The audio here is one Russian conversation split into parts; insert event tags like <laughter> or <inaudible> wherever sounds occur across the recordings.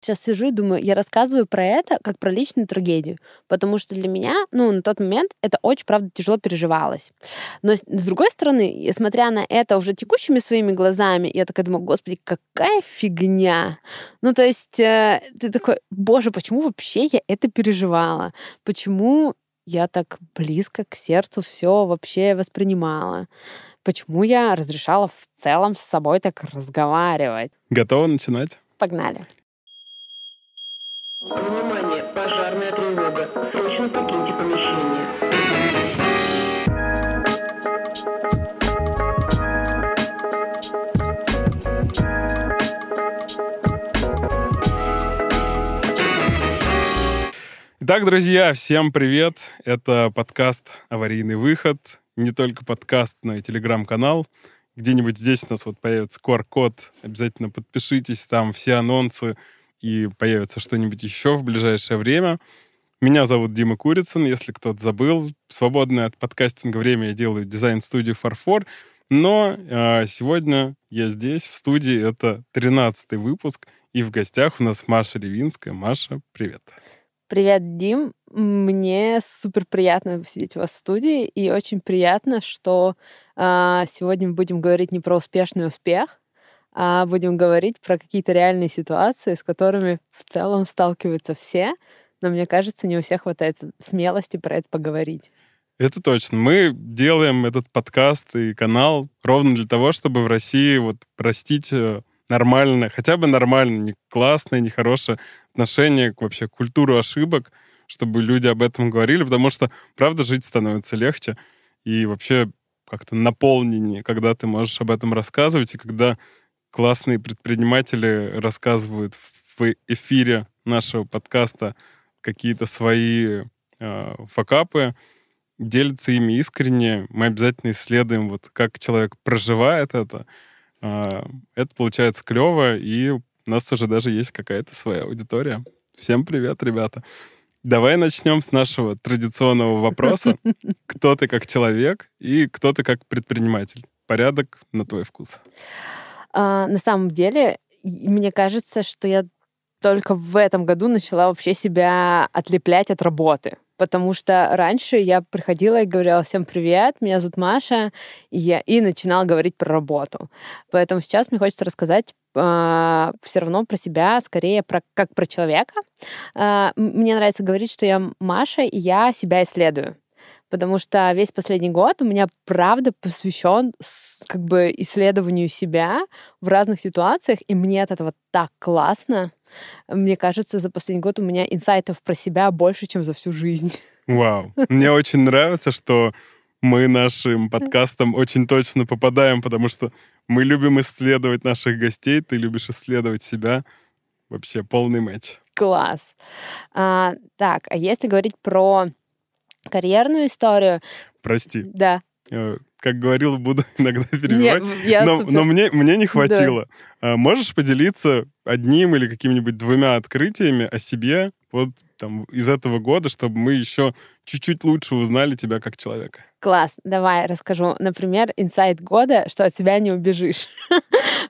Сейчас сижу и думаю, я рассказываю про это как про личную трагедию, потому что для меня, ну, на тот момент это очень, правда, тяжело переживалось. Но с другой стороны, смотря на это уже текущими своими глазами, я такая думаю, господи, какая фигня. Ну, то есть э, ты такой, боже, почему вообще я это переживала? Почему я так близко к сердцу все вообще воспринимала? Почему я разрешала в целом с собой так разговаривать? Готова начинать? Погнали. Внимание! Пожарная тревога. Срочно покиньте помещение. Итак, друзья, всем привет! Это подкаст «Аварийный выход». Не только подкаст, но и телеграм-канал. Где-нибудь здесь у нас вот появится QR-код. Обязательно подпишитесь, там все анонсы, и появится что-нибудь еще в ближайшее время. Меня зовут Дима Курицын, если кто-то забыл. Свободное от подкастинга время я делаю дизайн-студию «Фарфор». Но э, сегодня я здесь, в студии. Это 13-й выпуск. И в гостях у нас Маша Ревинская. Маша, привет. Привет, Дим. Мне супер приятно сидеть у вас в студии. И очень приятно, что э, сегодня мы будем говорить не про успешный успех, а будем говорить про какие-то реальные ситуации, с которыми в целом сталкиваются все, но мне кажется, не у всех хватает смелости про это поговорить. Это точно. Мы делаем этот подкаст и канал ровно для того, чтобы в России вот простить э, нормальное, хотя бы нормальное, не классное, не хорошее отношение к вообще культуру ошибок, чтобы люди об этом говорили, потому что, правда, жить становится легче и вообще как-то наполненнее, когда ты можешь об этом рассказывать, и когда классные предприниматели рассказывают в эфире нашего подкаста какие-то свои э, факапы, делятся ими искренне. Мы обязательно исследуем, вот как человек проживает это. Э, это получается клево, и у нас уже даже есть какая-то своя аудитория. Всем привет, ребята. Давай начнем с нашего традиционного вопроса. <laughs> Кто ты как человек и кто ты как предприниматель? Порядок на твой вкус. А, на самом деле, мне кажется, что я только в этом году начала вообще себя отлеплять от работы. Потому что раньше я приходила и говорила всем привет, меня зовут Маша, и, я, и начинала говорить про работу. Поэтому сейчас мне хочется рассказать э, все равно про себя, скорее про, как про человека. Э, мне нравится говорить, что я Маша, и я себя исследую потому что весь последний год у меня правда посвящен как бы исследованию себя в разных ситуациях, и мне от этого так классно. Мне кажется, за последний год у меня инсайтов про себя больше, чем за всю жизнь. <laughs> Вау. Мне очень нравится, что мы нашим подкастом очень точно попадаем, потому что мы любим исследовать наших гостей, ты любишь исследовать себя. Вообще полный матч. Класс. А, так, а если говорить про карьерную историю. Прости. Да. Э, как говорил, буду <laughs> иногда. Нет, я но супер... но мне, мне не хватило. Да. Можешь поделиться одним или какими-нибудь двумя открытиями о себе вот там из этого года, чтобы мы еще чуть-чуть лучше узнали тебя как человека? Класс, давай расскажу. Например, инсайт года, что от себя не убежишь.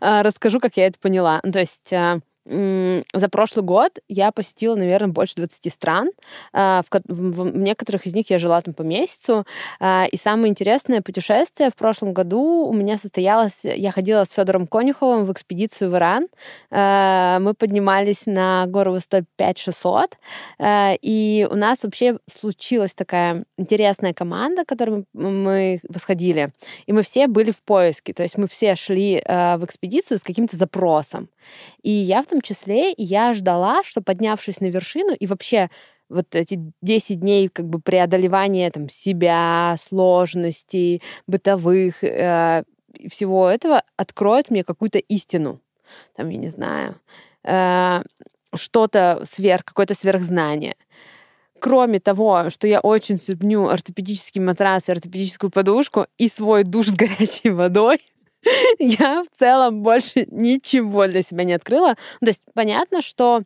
А, <laughs> расскажу, как я это поняла. То есть за прошлый год я посетила, наверное, больше 20 стран. А, в некоторых из них я жила там по месяцу. А, и самое интересное путешествие в прошлом году у меня состоялось... Я ходила с Федором Конюховым в экспедицию в Иран. А, мы поднимались на гору высотой 5600. И у нас вообще случилась такая интересная команда, которой мы восходили. И мы все были в поиске. То есть мы все шли в экспедицию с каким-то запросом. И я в том числе, я ждала, что поднявшись на вершину и вообще вот эти 10 дней как бы преодолевания там себя, сложностей, бытовых, э, всего этого откроет мне какую-то истину. Там, я не знаю, э, что-то сверх, какое-то сверхзнание. Кроме того, что я очень ценю ортопедический матрас и ортопедическую подушку и свой душ с горячей водой, <laughs> я в целом больше ничего для себя не открыла. То есть понятно, что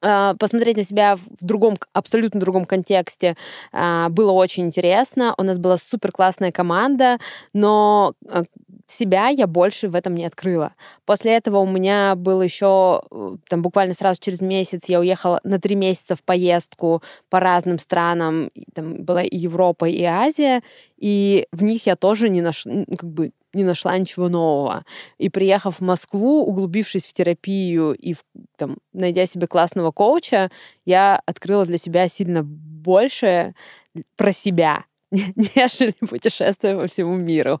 а, посмотреть на себя в другом, абсолютно другом контексте а, было очень интересно. У нас была супер классная команда, но а, себя я больше в этом не открыла. После этого у меня был еще, э, там буквально сразу через месяц я уехала на три месяца в поездку по разным странам. Там была и Европа, и Азия, и в них я тоже не нашла, как бы не нашла ничего нового. И приехав в Москву, углубившись в терапию и в- там, найдя себе классного коуча, я открыла для себя сильно больше про себя, <laughs> нежели путешествуя по всему миру.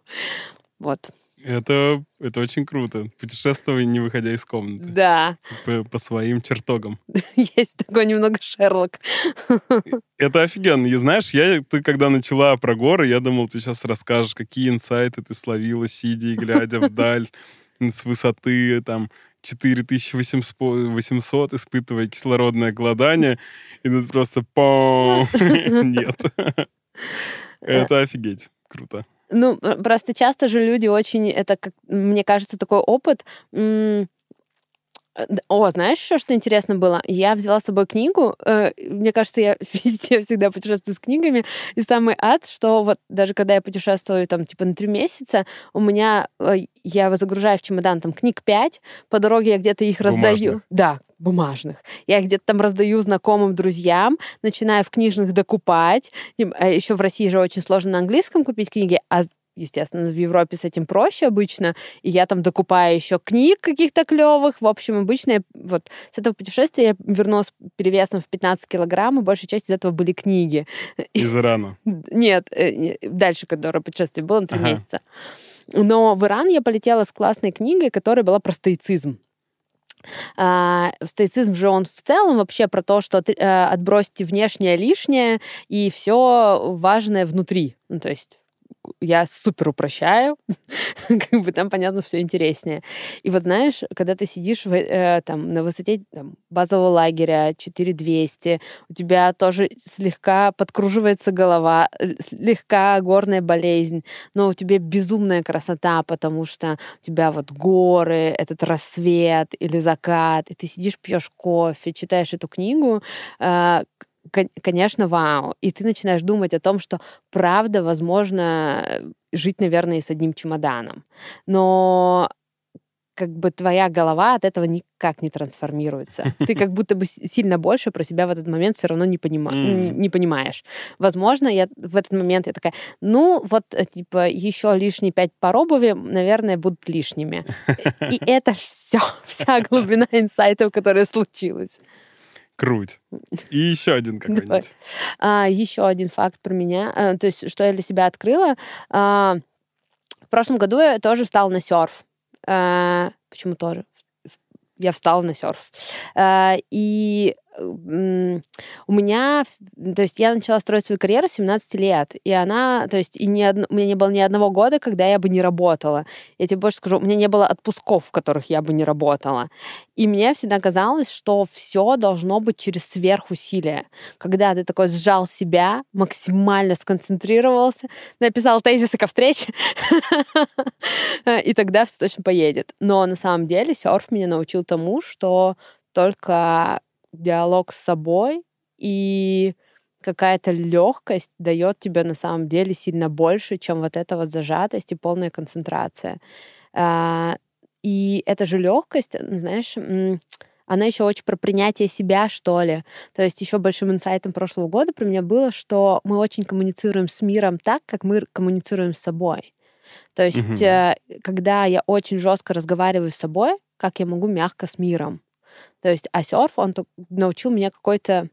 Вот. Это, это очень круто. Путешествуй, не выходя из комнаты. Да, По, по своим чертогам. <laughs> есть такой немного Шерлок. <laughs> Это офигенно. И знаешь, я, ты когда начала про горы, я думал, ты сейчас расскажешь, какие инсайты ты словила, сидя и глядя вдаль с высоты там 4800, испытывая кислородное голодание. И тут просто пом. <laughs> Нет. Это офигеть. Круто. Ну, э, просто часто же люди очень, это, как, мне кажется, такой опыт. э, О, знаешь еще, что интересно было? Я взяла с собой книгу. э, Мне кажется, я <laughs> везде всегда путешествую с книгами. И самый ад, что вот даже когда я путешествую там типа на три месяца, у меня, я загружаю в чемодан там книг пять, по дороге я где-то их раздаю. Бумажных? Да, бумажных. Я их где-то там раздаю знакомым, друзьям, начинаю в книжных докупать. Еще в России же очень сложно на английском купить книги, а Естественно, в Европе с этим проще обычно, и я там докупаю еще книг каких-то клевых. В общем, обычно я, вот с этого путешествия я вернулась перевесом в 15 килограмм, и большая часть из этого были книги. <laughs> Из Ирана. Нет, э, дальше, которое путешествие было на три Ага. месяца. Но в Иран я полетела с классной книгой, которая была про стоицизм. А, стоицизм же он в целом вообще про то, что э, отбросьте внешнее лишнее и все важное внутри. Ну, то есть я супер упрощаю, <laughs> как бы там, понятно, все интереснее. И вот знаешь, когда ты сидишь в, э, там, на высоте там, базового лагеря 4200, у тебя тоже слегка подкруживается голова, э, слегка горная болезнь, но у тебя безумная красота, потому что у тебя вот горы, этот рассвет или закат, и ты сидишь, пьешь кофе, читаешь эту книгу, э, конечно, вау. И ты начинаешь думать о том, что правда, возможно, э, жить, наверное, с одним чемоданом. Но как бы твоя голова от этого никак не трансформируется. <laughs> Ты как будто бы сильно больше про себя в этот момент все равно не, понима- М. не, не понимаешь. Возможно, я в этот момент я такая, ну вот э, типа еще лишние пять пар обуви, наверное, будут лишними. <laughs> И это все, вся глубина <laughs> инсайтов, которая случилась. Круть. И еще один <laughs> какой-нибудь. А, еще один факт про меня, э, то есть что я для себя открыла. А, в прошлом году я тоже встала на серф. А, почему тоже? Я встала на серф. А, и у меня, то есть я начала строить свою карьеру с 17 лет, и она, то есть и ни одно- у меня не было ни одного года, когда я бы не работала. Я тебе больше скажу, у меня не было отпусков, в которых я бы не работала. И мне всегда казалось, что все должно быть через сверхусилие. Когда ты такой сжал себя, максимально сконцентрировался, написал тезисы ко встрече, <laughs> и тогда все точно поедет. Но на самом деле серф меня научил тому, что только диалог с собой и какая-то легкость дает тебе на самом деле сильно больше, чем вот эта вот зажатость и полная концентрация. А, И эта же легкость, знаешь, она еще очень про принятие себя, что ли. То есть еще большим инсайтом прошлого года про меня было, что мы очень коммуницируем с миром так, как мы коммуницируем с собой. То есть, э, когда я очень жестко разговариваю с собой, как я могу мягко с миром. То есть, а серф, он научил меня какой-то,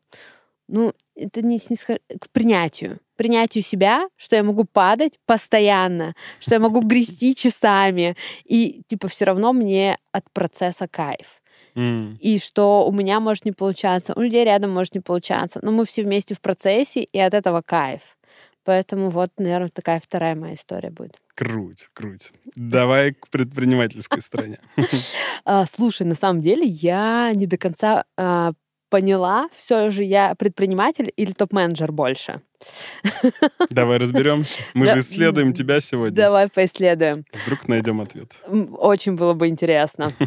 ну, это не снисход... к принятию. Принятию себя, что я могу падать постоянно, что я могу грести часами, и, типа, все равно мне от процесса кайф. И что у меня может не получаться, у людей рядом может не получаться, но мы все вместе в процессе, и от этого кайф. Поэтому вот, наверное, такая вторая моя история будет. Круть, круть. Давай к предпринимательской стороне. <laughs> А, слушай, на самом деле я не до конца а, поняла, все же я предприниматель или топ-менеджер больше. <laughs> Давай разберемся. Мы Да, же исследуем тебя сегодня. Давай поисследуем. Вдруг найдем ответ. Очень было бы интересно. <laughs>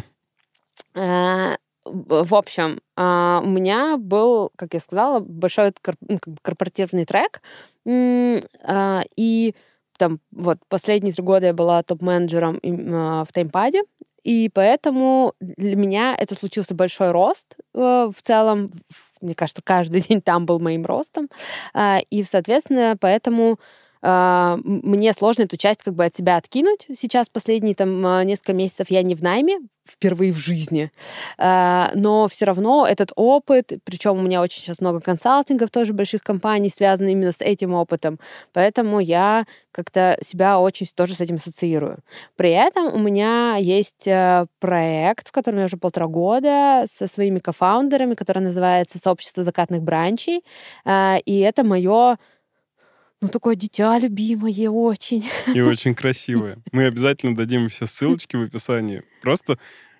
А, в общем, а, у меня был, как я сказала, большой ну, корпоративный трек. И там вот последние три года я была топ-менеджером а, в таймпаде, и поэтому для меня это случился большой рост э, в целом. Мне кажется, каждый <laughs> день там был моим ростом. А, И, соответственно, поэтому мне сложно эту часть как бы от себя откинуть. Сейчас последние там а, несколько месяцев я не в найме, впервые в жизни. А, Но все равно этот опыт, причем у меня очень сейчас много консалтингов тоже больших компаний, связаны именно с этим опытом. Поэтому я как-то себя очень тоже с этим ассоциирую. При этом у меня есть э, проект, в котором я уже полтора года со своими кофаундерами, который называется «Сообщество закатных бранчей». А, И это мое ну, такое дитя любимое очень. И <laughs> очень красивая. Мы обязательно дадим все ссылочки в описании. Просто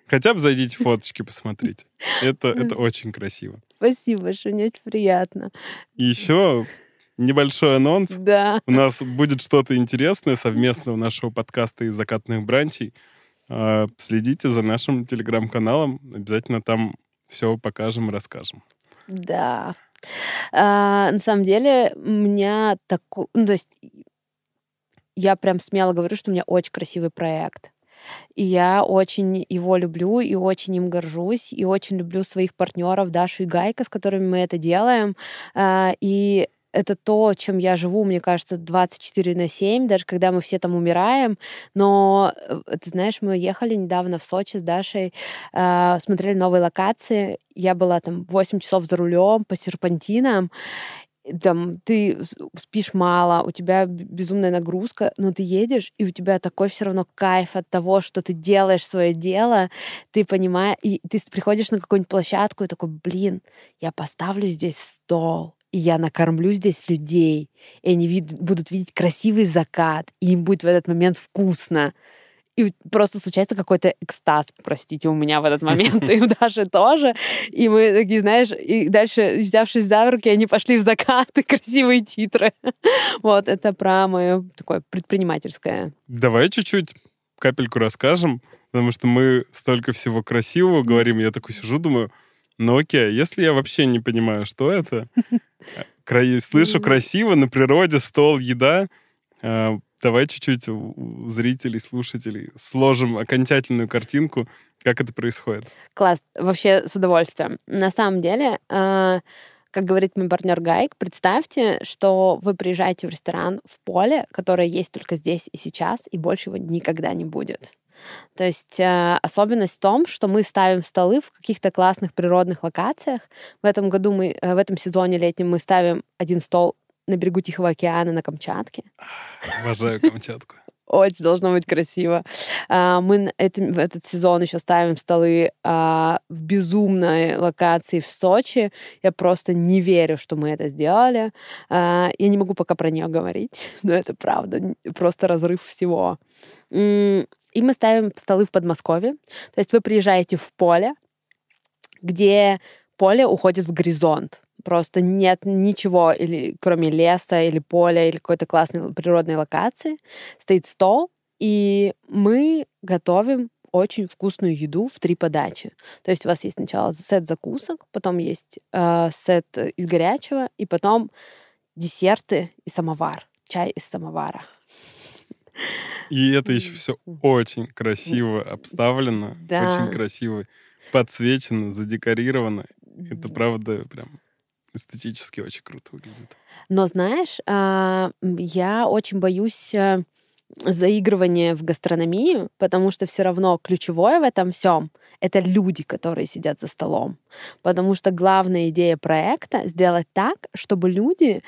хотя бы зайдите фоточки, посмотрите. Это, это очень красиво. Спасибо большое, мне очень приятно. И еще небольшой анонс. Да. У нас будет что-то интересное совместно у нашего подкаста из закатных бранчей. А, Следите за нашим телеграм-каналом. Обязательно там все покажем и расскажем. Да. А, на самом деле, у меня такой... Ну, то есть я прям смело говорю, что у меня очень красивый проект. И я очень его люблю и очень им горжусь, и очень люблю своих партнеров Дашу и Гайка, с которыми мы это делаем. А, И это то, чем я живу, мне кажется, 24 на 7, даже когда мы все там умираем. Но, э, ты знаешь, мы ехали недавно в Сочи с Дашей, а, смотрели новые локации. Я была там 8 часов за рулем по серпантинам. Там ты спишь мало, у тебя безумная нагрузка, но ты едешь, и у тебя такой все равно кайф от того, что ты делаешь свое дело, ты понимаешь, и ты приходишь на какую-нибудь площадку и такой, блин, я поставлю здесь стол, я накормлю здесь людей, и они вид- будут видеть красивый закат, и им будет в этот момент вкусно. И просто случается какой-то экстаз, простите, у меня в этот момент, и у Даши тоже. И мы такие, знаешь, и дальше, взявшись за руки, они пошли в закат, и красивые титры. Вот, это про мое такое предпринимательское. Давай чуть-чуть капельку расскажем, потому что мы столько всего красивого говорим. Я такой сижу, думаю, ну окей, а если я вообще не понимаю, что это, слышу красиво, на природе, стол, еда, а, давай чуть-чуть у у зрителей, слушателей сложим окончательную картинку, как это происходит. Класс, вообще с удовольствием. На самом деле, а, как говорит мой партнер Гайк, представьте, что вы приезжаете в ресторан в поле, которое есть только здесь и сейчас, и больше его никогда не будет. То есть э, особенность в том, что мы ставим столы в каких-то классных природных локациях. В этом году мы, э, в этом сезоне летнем мы ставим один стол на берегу Тихого океана на Камчатке. Обожаю Камчатку. <laughs> Очень должно быть красиво. А, Мы в этот сезон еще ставим столы а, в безумной локации в Сочи. Я просто не верю, что мы это сделали. А, Я не могу пока про нее говорить, <laughs> но это правда. Просто разрыв всего. И мы ставим столы в Подмосковье. То есть вы приезжаете в поле, где поле уходит в горизонт. Просто нет ничего, или, кроме леса, или поля, или какой-то классной природной локации. Стоит стол, и мы готовим очень вкусную еду в три подачи. То есть у вас есть сначала сет закусок, потом есть э, сет из горячего, и потом десерты и самовар, чай из самовара. И это еще все очень красиво обставлено, Да. очень красиво подсвечено, задекорировано. Это правда прям эстетически очень круто выглядит. Но знаешь, а, я очень боюсь э, заигрывания в гастрономию, потому что все равно ключевое в этом всем это люди, которые сидят за столом. Потому что главная идея проекта сделать так, чтобы люди,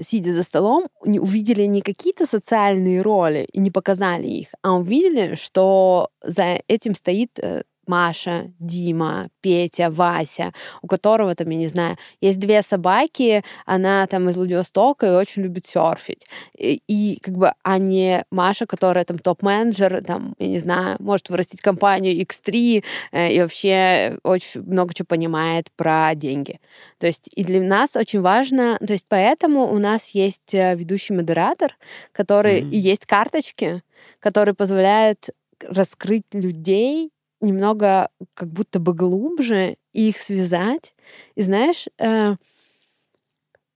сидя за столом, увидели не какие-то социальные роли и не показали их, а увидели, что за этим стоит э, Маша, Дима, Петя, Вася, у которого там, я не знаю, есть две собаки, она там из Владивостока и очень любит серфить. И, и как бы, а не Маша, которая там топ-менеджер, там, я не знаю, может вырастить компанию X3 э, и вообще очень много чего понимает про деньги. То есть и для нас очень важно, то есть поэтому у нас есть э, ведущий модератор, который Мгм. и есть карточки, которые позволяют раскрыть людей немного как будто бы глубже и их связать. И знаешь, э,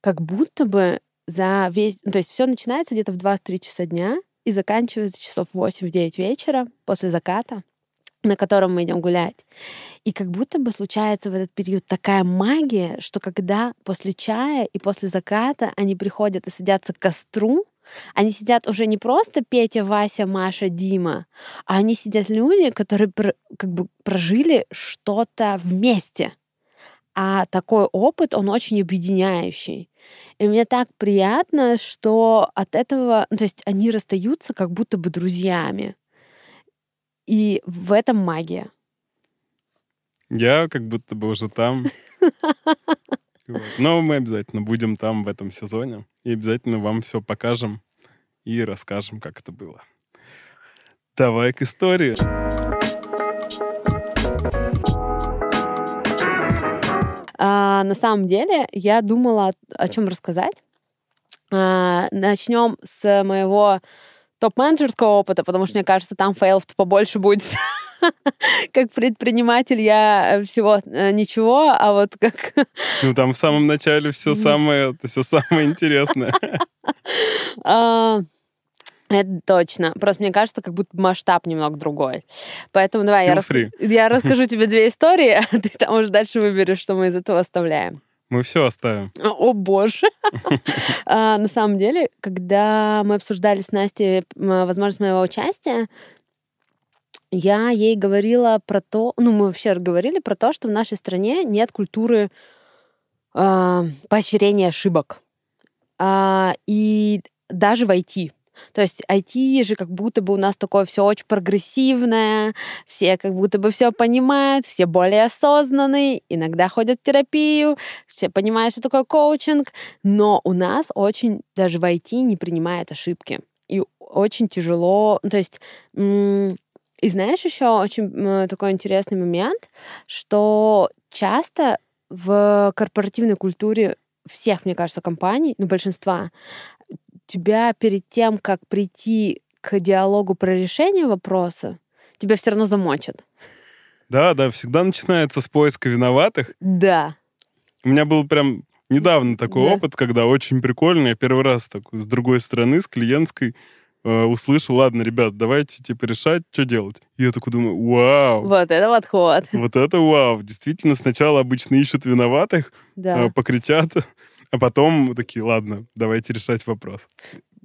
как будто бы за весь... ну, то есть все начинается где-то в 2-3 часа дня и заканчивается часов в 8-9 вечера после заката, на котором мы идем гулять. И как будто бы случается в этот период такая магия, что когда после чая и после заката они приходят и садятся к костру, они сидят уже не просто Петя, Вася, Маша, Дима, а они сидят люди, которые как бы прожили что-то вместе. А такой опыт, он очень объединяющий. И мне так приятно, что от этого, ну, то есть они расстаются как будто бы друзьями. И в этом магия. Я как будто бы уже там. <laughs> Вот. Но мы обязательно будем там в этом сезоне. И обязательно вам все покажем и расскажем, как это было. Давай к истории. А, на самом деле я думала, о, о чем рассказать. А, начнем с моего топ-менеджерского опыта, потому что, мне кажется, там фейлов побольше будет. <laughs> Как предприниматель я всего э, ничего, а вот как... Ну, там в самом начале все самое, все самое интересное. <laughs> А, Это точно. Просто мне кажется, как будто масштаб немного другой. Поэтому давай я, рас- я <laughs> расскажу тебе две истории, а ты там уже дальше выберешь, что мы из этого оставляем. Мы все оставим. О боже. <laughs> А, На самом деле, когда мы обсуждали с Настей возможность моего участия, я ей говорила про то, ну, мы вообще говорили про то, что в нашей стране нет культуры а, поощрения ошибок. А, И даже в IT. То есть IT же как будто бы у нас такое все очень прогрессивное, все как будто бы все понимают, все более осознанные, иногда ходят в терапию, все понимают, что такое коучинг, но у нас очень даже в IT не принимают ошибки. И очень тяжело, ну, то есть... И знаешь, еще очень м, такой интересный момент, что часто в корпоративной культуре всех, мне кажется, компаний, ну, большинства, тебя перед тем, как прийти к диалогу про решение вопроса, тебя все равно замочат. Да, да, всегда начинается с поиска виноватых. Да. У меня был прям недавно такой Да. опыт, когда очень прикольно, я первый раз так с другой стороны, с клиентской, э, услышал, ладно, ребят, давайте типа решать, что делать. И я такой думаю, вау, Вот это подход. вот это вау. Действительно, сначала обычно ищут виноватых, Да. э, покричат, а потом такие, ладно, давайте решать вопрос.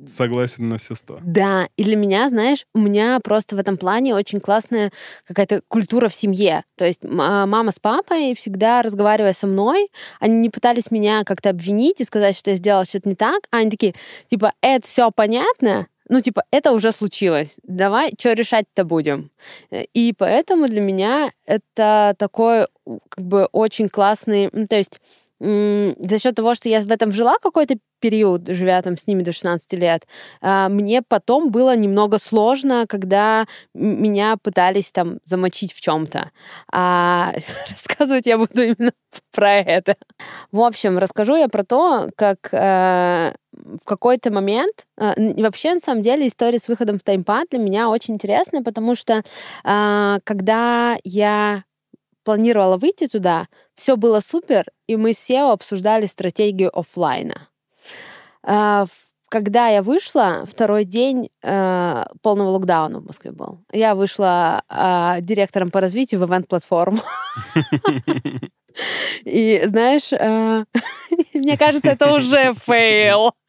Согласен на все сто. Да, и для меня, знаешь, у меня просто в этом плане очень классная какая-то культура в семье. То есть а, мама с папой всегда разговаривая со мной, они не пытались меня как-то обвинить и сказать, что я сделала что-то не так, а они такие, типа, это все понятно, ну, типа, это уже случилось. Давай, что решать-то будем? И поэтому для меня это такой, как бы, очень классный... ну, то есть за счет того, что я в этом жила какой-то период, живя там с ними до 16 лет, а, мне потом было немного сложно, когда меня пытались там замочить в чем-то. А <laughs> рассказывать я буду именно <laughs> про это. В общем, расскажу я про то, как э, в какой-то момент, э, вообще, на самом деле, история с выходом в таймпад для меня очень интересная, потому что а, когда я планировала выйти туда, все было супер, и мы с CEO обсуждали стратегию оффлайна. А, Когда я вышла, второй день э, полного локдауна в Москве был. Я вышла а, директором по развитию в event-платформу. <laughs> И знаешь, э, <laughs> мне кажется, это уже fail. <laughs>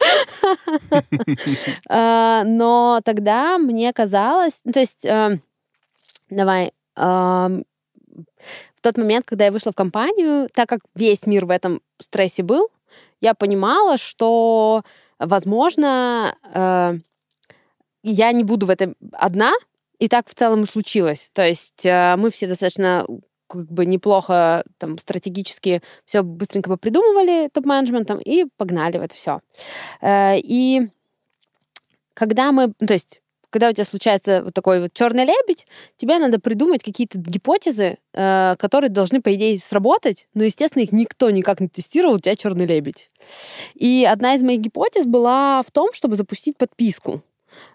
А, Но тогда мне казалось, ну, то есть, э, давай, в тот момент, когда я вышла в компанию, так как весь мир в этом стрессе был, я понимала, что, возможно, э, я не буду в этом одна, и так в целом и случилось. То есть э, мы все достаточно как бы неплохо там стратегически все быстренько попридумывали топ-менеджментом и погнали в это все. И когда мы, то есть когда у тебя случается вот такой вот черный лебедь, тебе надо придумать какие-то гипотезы, э, которые должны, по идее, сработать, но, естественно, их никто никак не тестировал, у тебя черный лебедь. И одна из моих гипотез была в том, чтобы запустить подписку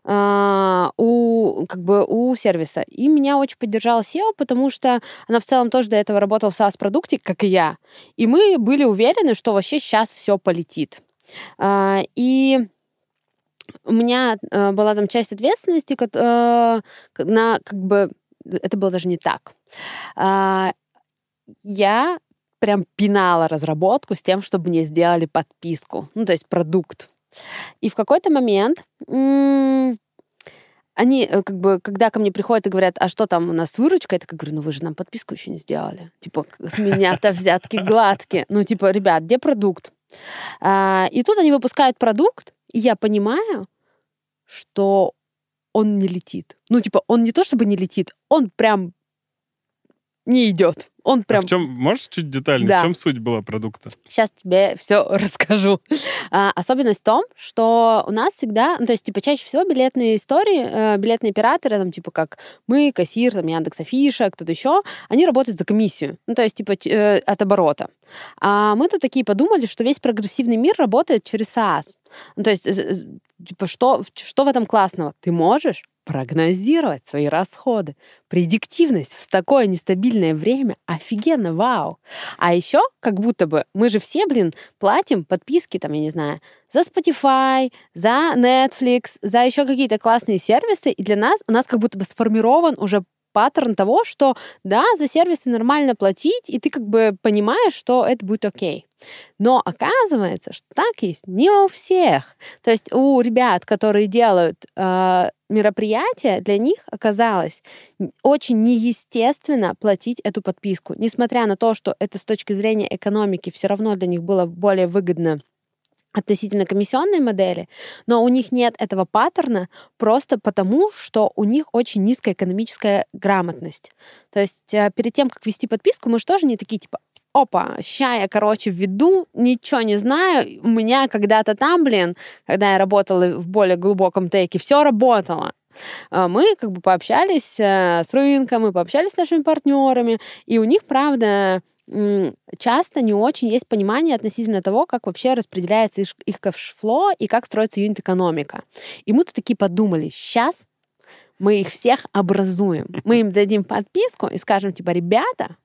а, у, как бы, у сервиса. И меня очень поддержала SEO, потому что она в целом тоже до этого работала в SaaS-продукте, как и я. И мы были уверены, что вообще сейчас все полетит. А, И у меня э, была там часть ответственности э, на как бы это было даже не так. А, Я прям пинала разработку с тем, чтобы мне сделали подписку, ну то есть продукт. И в какой-то момент м, они э, как бы, когда ко мне приходят и говорят, а что там у нас с выручкой, я такая говорю, ну вы же нам подписку еще не сделали. Типа, с меня-то взятки гладкие. Ну типа, ребят, где продукт? А, И тут они выпускают продукт, я понимаю, что он не летит. Ну типа, он не то чтобы не летит, он прям не идет. Он А прям в чем, можешь чуть детальнее, Да. в чем суть была продукта? Сейчас тебе все <laughs> расскажу. А, особенность в том, что у нас всегда, ну, то есть, типа, чаще всего билетные истории, э, билетные операторы, там, типа, как мы, кассир, там, Яндекс Афиша, кто-то еще, они работают за комиссию, ну, то есть, типа, э, от оборота. А мы тут такие подумали, что весь прогрессивный мир работает через SaaS. Ну, то есть, э, э, типа, что, что в этом классного? Ты можешь прогнозировать свои расходы. Предиктивность в такое нестабильное время офигенно, вау. А еще, как будто бы, мы же все, блин, платим подписки, там, я не знаю, за Spotify, за Netflix, за еще какие-то классные сервисы, и для нас, у нас как будто бы сформирован уже паттерн того, что да, за сервисы нормально платить, и ты как бы понимаешь, что это будет окей. Но оказывается, что так есть не у всех. То есть у ребят, которые делают э, мероприятия, для них оказалось очень неестественно платить эту подписку. Несмотря на то, что это с точки зрения экономики все равно для них было более выгодно относительно комиссионной модели, но у них нет этого паттерна просто потому, что у них очень низкая экономическая грамотность. То есть э, перед тем, как вести подписку, мы же тоже не такие типа опа, ща я, короче, введу, ничего не знаю, у меня когда-то там, блин, когда я работала в более глубоком тейке, все работало. А Мы как бы пообщались э, с рынком, мы пообщались с нашими партнерами, и у них, правда, часто не очень есть понимание относительно того, как вообще распределяется их- их кэшфло и как строится юнит-экономика. И мы тут такие подумали, сейчас мы их всех образуем. Мы им дадим подписку и скажем, типа, ребята,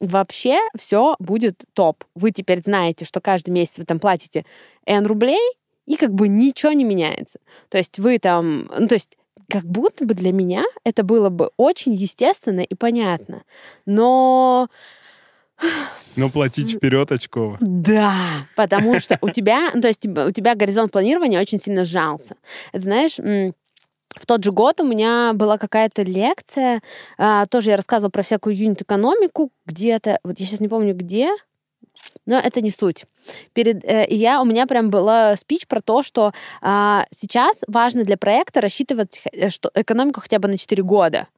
вообще все будет топ. Вы теперь знаете, что каждый месяц вы там платите N рублей, и как бы ничего не меняется. То есть вы там, ну, то есть как будто бы для меня это было бы очень естественно и понятно. Но Но платить вперед очково. да, потому что у тебя, ну, то есть типа, у тебя горизонт планирования очень сильно сжался. Это знаешь, в тот же год у меня была какая-то лекция, а, тоже я рассказывала про всякую юнит-экономику где-то, вот я сейчас не помню где, но это не суть. Перед, э, я, у меня прям была спич про то, что а, сейчас важно для проекта рассчитывать э, что, экономику хотя бы на 4 года.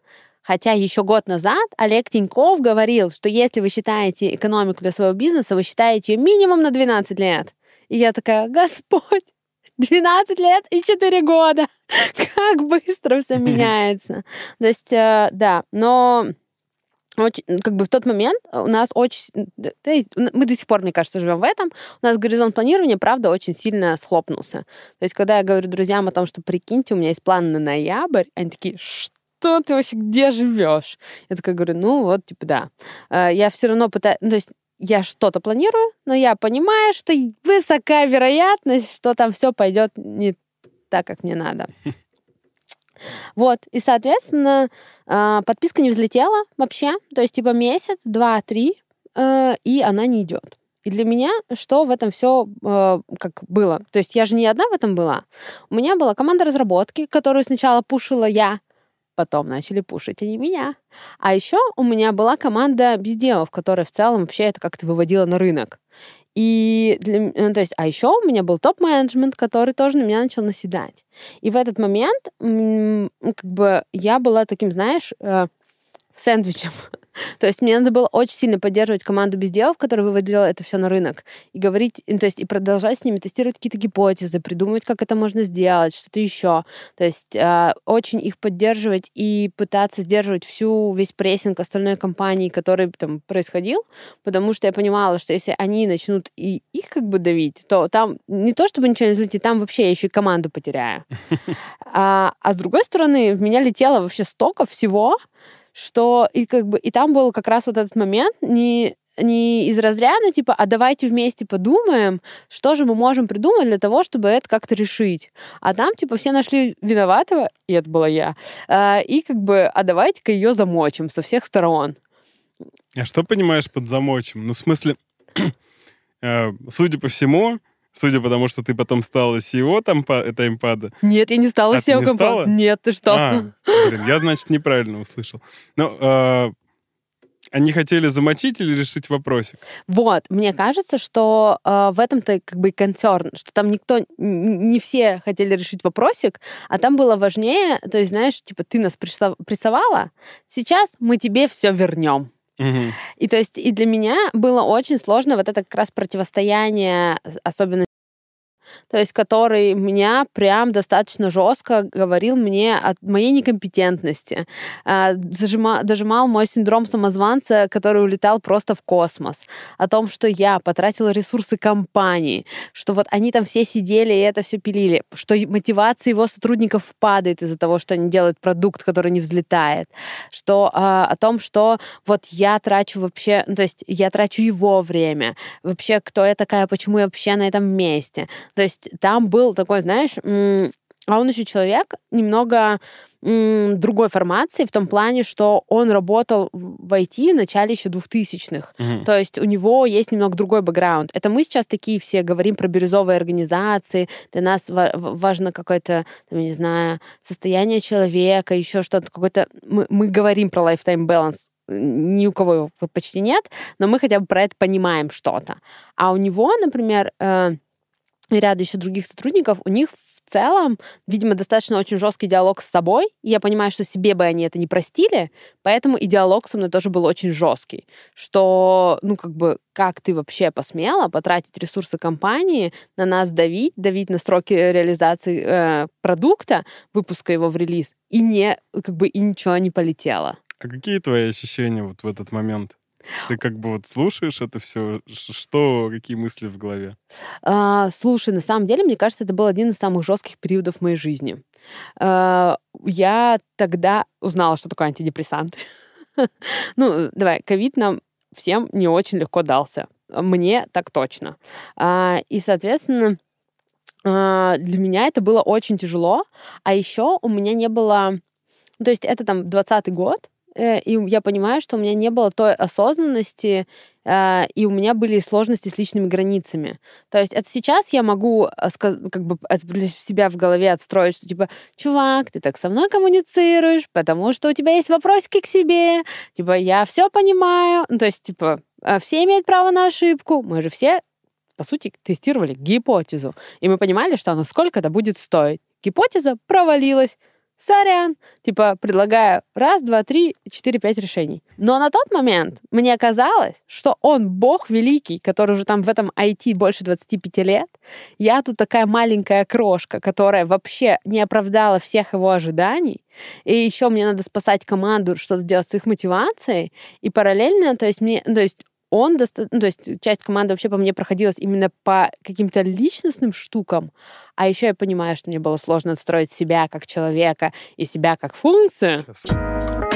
Хотя еще год назад Олег Тиньков говорил, что если вы считаете экономику для своего бизнеса, вы считаете ее минимум на 12 лет. И я такая, Господь, 12 лет и 4 года. <laughs> Как быстро все меняется. То есть, э, да, но очень, как бы в тот момент у нас очень... мы до сих пор, мне кажется, живем в этом. У нас горизонт планирования, правда, очень сильно схлопнулся. То есть, когда я говорю друзьям о том, что прикиньте, у меня есть план на ноябрь, они такие, что ты вообще, где живешь? Я такая говорю, ну вот, типа, да. Э, Я все равно пытаюсь... Ну, то есть, я что-то планирую, но я понимаю, что высока вероятность, что там все пойдет не так, как мне надо. <laughs> Вот, и, соответственно, а, подписка не взлетела вообще, то есть типа месяц, два, три, э, и она не идет. И для меня что в этом все как было? То есть я же не одна в этом была. У меня была команда разработки, которую сначала пушила я, потом начали пушить они меня. А еще у меня была команда безделов, которая в целом вообще это как-то выводила на рынок. И для, ну, то есть, а еще у меня был топ-менеджмент, который тоже на меня начал наседать. И в этот момент как бы я была таким, знаешь, э, сэндвичем. <laughs> <laughs> То есть мне надо было очень сильно поддерживать команду безделов, которая выводила это все на рынок, и говорить, ну, то есть и продолжать с ними тестировать какие-то гипотезы, придумывать, как это можно сделать, что-то еще. То есть э, очень их поддерживать и пытаться сдерживать всю весь прессинг остальной компании, который там происходил, потому что я понимала, что если они начнут и их как бы давить, то там не то, чтобы ничего не взлетит, там вообще я еще и команду потеряю. <laughs> А, а с другой стороны, в меня летело вообще столько всего, что и как бы и там был как раз вот этот момент не не из разряда, типа, а давайте вместе подумаем, что же мы можем придумать для того, чтобы это как-то решить. А там, типа, все нашли виноватого, и это была я, а, и как бы, а давайте-ка ее замочим со всех сторон. А что понимаешь под замочим? Ну, в смысле, <clears throat> э, судя по всему, судя по тому, что ты потом стала CEO там, таймпада. Нет, я не стала А, SEO не компа- стала? Нет, ты что? А, блин, я, значит, неправильно услышал. Ну, э, они хотели замочить или решить вопросик? Вот, мне кажется, что э, в этом-то как бы и концерн, что там никто, не все хотели решить вопросик, а там было важнее, то есть, знаешь, типа, ты нас прессо- прессовала, сейчас мы тебе все вернем. И то есть и для меня было очень сложно вот это как раз противостояние, особенно то есть который меня прям достаточно жестко говорил мне о моей некомпетентности, а, зажима- дожимал мой синдром самозванца, который улетал просто в космос, о том, что я потратила ресурсы компании, что вот они там все сидели и это все пилили, что мотивация его сотрудников падает из-за того, что они делают продукт, который не взлетает, что а, о том, что вот я трачу вообще, ну, то есть я трачу его время, вообще кто я такая, почему я вообще на этом месте. То есть там был такой, знаешь, а он еще человек немного другой формации в том плане, что он работал в IT в начале еще 2000-х. Мгм. То есть у него есть немного другой бэкграунд. Это мы сейчас такие все говорим про бирюзовые организации. Для нас важно какое-то, не знаю, состояние человека, еще что-то какое-то. Мы, мы говорим про lifetime balance. Ни у кого его почти нет, но мы хотя бы про это понимаем что-то. А у него, например, э, и ряд еще других сотрудников, у них в целом, видимо, достаточно очень жесткий диалог с собой. И я понимаю, что себе бы они это не простили, поэтому и диалог со мной тоже был очень жесткий. Что, ну, как бы, как ты вообще посмела потратить ресурсы компании на нас давить, давить на сроки реализации э, продукта, выпуска его в релиз, и не, как бы, и ничего не полетело. А какие твои ощущения вот в этот момент? Ты как бы вот слушаешь это все, что, какие мысли в голове? А, слушай, на самом деле, мне кажется, это был один из самых жестких периодов моей жизни. А, я тогда узнала, что такое антидепрессант. <laughs> Ну, давай, ковид нам всем не очень легко дался. Мне так точно. А, И, соответственно, а, для меня это было очень тяжело. А еще у меня не было... ну, То есть это там 20 год, и я понимаю, что у меня не было той осознанности, э, и у меня были сложности с личными границами. То есть это сейчас я могу э, сказ- как бы для себя в голове отстроить, что типа, чувак, ты так со мной коммуницируешь, потому что у тебя есть вопросики к себе, типа, я все понимаю. Ну, то есть, типа, э, все имеют право на ошибку, мы же все по сути, тестировали гипотезу. И мы понимали, что оно сколько это будет стоить. Гипотеза провалилась. Сорян. Типа, предлагаю раз, два, три, четыре, пять решений. Но на тот момент мне казалось, что он бог великий, который уже там в этом IT больше 25 лет. Я тут такая маленькая крошка, которая вообще не оправдала всех его ожиданий. И еще мне надо спасать команду, что-то делать с их мотивацией. И параллельно, то есть мне, то есть он, доста- ну, то есть часть команды вообще по мне проходилась именно по каким-то личностным штукам, а еще я понимаю, что мне было сложно отстроить себя как человека и себя как функцию. Сейчас.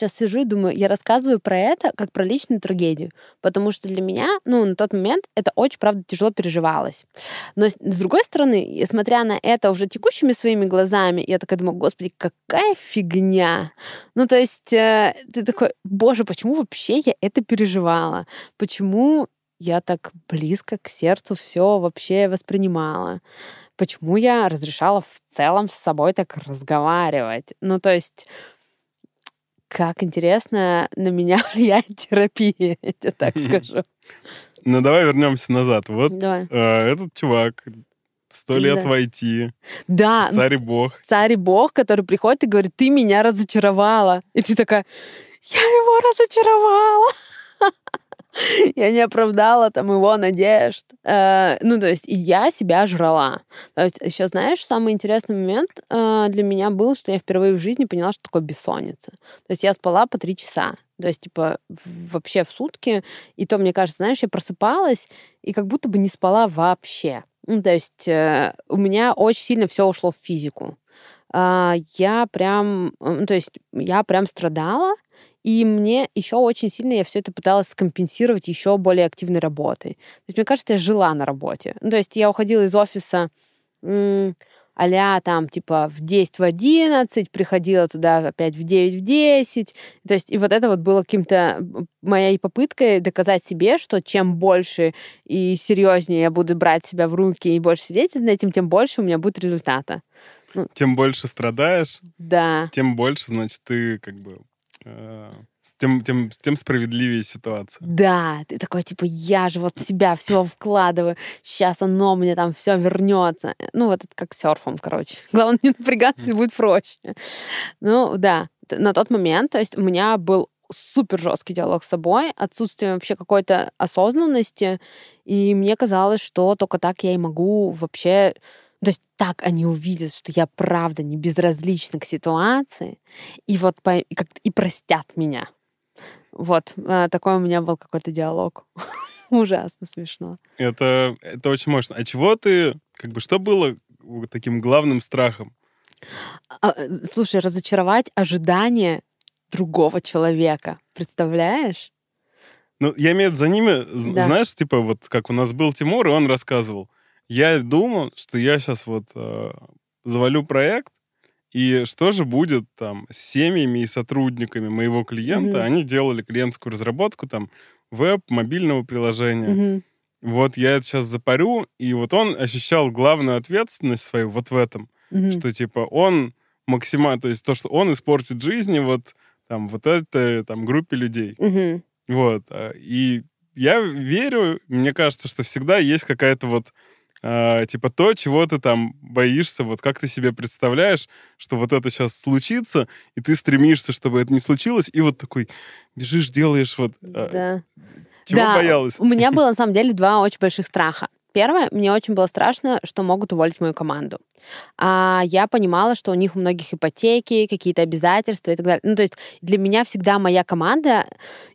Сейчас сижу и думаю, я рассказываю про это как про личную трагедию, потому что для меня, ну, на тот момент это очень, правда, тяжело переживалось. Но с другой стороны, смотря на это уже текущими своими глазами, я такая думаю, господи, какая фигня. Ну, то есть э, ты такой, боже, почему вообще я это переживала? Почему я так близко к сердцу все вообще воспринимала? Почему я разрешала в целом с собой так разговаривать? Ну, то есть как интересно на меня <laughs> влияет терапия, я тебе так скажу. Ну, давай вернемся назад. Вот Давай. э, этот чувак, сто лет Да. в IT, Да, царь и бог. царь и бог, который приходит и говорит, ты меня разочаровала. И ты такая, я его разочаровала. <laughs> Я не оправдала там его надежд. Э, Ну, то есть, и я себя жрала. То есть, еще знаешь, самый интересный момент э, для меня был, что я впервые в жизни поняла, что такое бессонница. То есть, я спала по три часа. То есть, типа, вообще в сутки. И то, мне кажется, знаешь, я просыпалась и как будто бы не спала вообще. Ну, то есть, э, у меня очень сильно все ушло в физику. а, я прям, ну, то есть я прям страдала, и мне еще очень сильно я все это пыталась скомпенсировать еще более активной работой. То есть, мне кажется, я жила на работе. Ну, то есть я уходила из офиса а там, типа, в 10 в 11, приходила туда опять в 9 в 10. То есть, и вот это вот было каким-то моей попыткой доказать себе, что чем больше и серьезнее я буду брать себя в руки и больше сидеть над этим, тем больше у меня будет результата. Ну, тем больше страдаешь, да. тем больше, значит, ты как бы тем, тем, тем справедливее ситуация. Да, ты такой, типа, я же вот в себя все вкладываю, сейчас оно мне там все вернется. Ну, вот это как серфом, короче. <laughs> Главное, не напрягаться, и будет проще. Ну, да, на тот момент, то есть у меня был супер жесткий диалог с собой, отсутствие вообще какой-то осознанности, и мне казалось, что только так я и могу вообще то есть так они увидят, что я правда не безразлична к ситуации, и вот по, и, как, и простят меня. Вот, а, такой у меня был какой-то диалог. <laughs> Ужасно смешно. Это, это очень мощно. А чего ты, как бы, что было таким главным страхом? А, э, слушай, разочаровать ожидания другого человека. Представляешь? Ну, я имею в виду за ними, да. знаешь, типа вот как у нас был Тимур, и он рассказывал. Я думал, что я сейчас вот э, завалю проект, и что же будет там с семьями и сотрудниками моего клиента? Mm-hmm. Они делали клиентскую разработку, там, веб, мобильного приложения. Mm-hmm. Вот я это сейчас запарю, и вот он ощущал главную ответственность свою вот в этом, mm-hmm. что типа он максимально, то есть то, что он испортит жизни вот там вот этой там группе людей. Mm-hmm. Вот. А, и я верю, мне кажется, что всегда есть какая-то вот а, типа то, чего ты там боишься, вот как ты себе представляешь, что вот это сейчас случится, и ты стремишься, чтобы это не случилось, и вот такой бежишь, делаешь вот... А, да. Чего да, боялась? У меня <laughs> было, на самом деле, два очень больших страха. Первое, мне очень было страшно, что могут уволить мою команду. А я понимала, что у них у многих ипотеки, какие-то обязательства и так далее. Ну, то есть для меня всегда моя команда,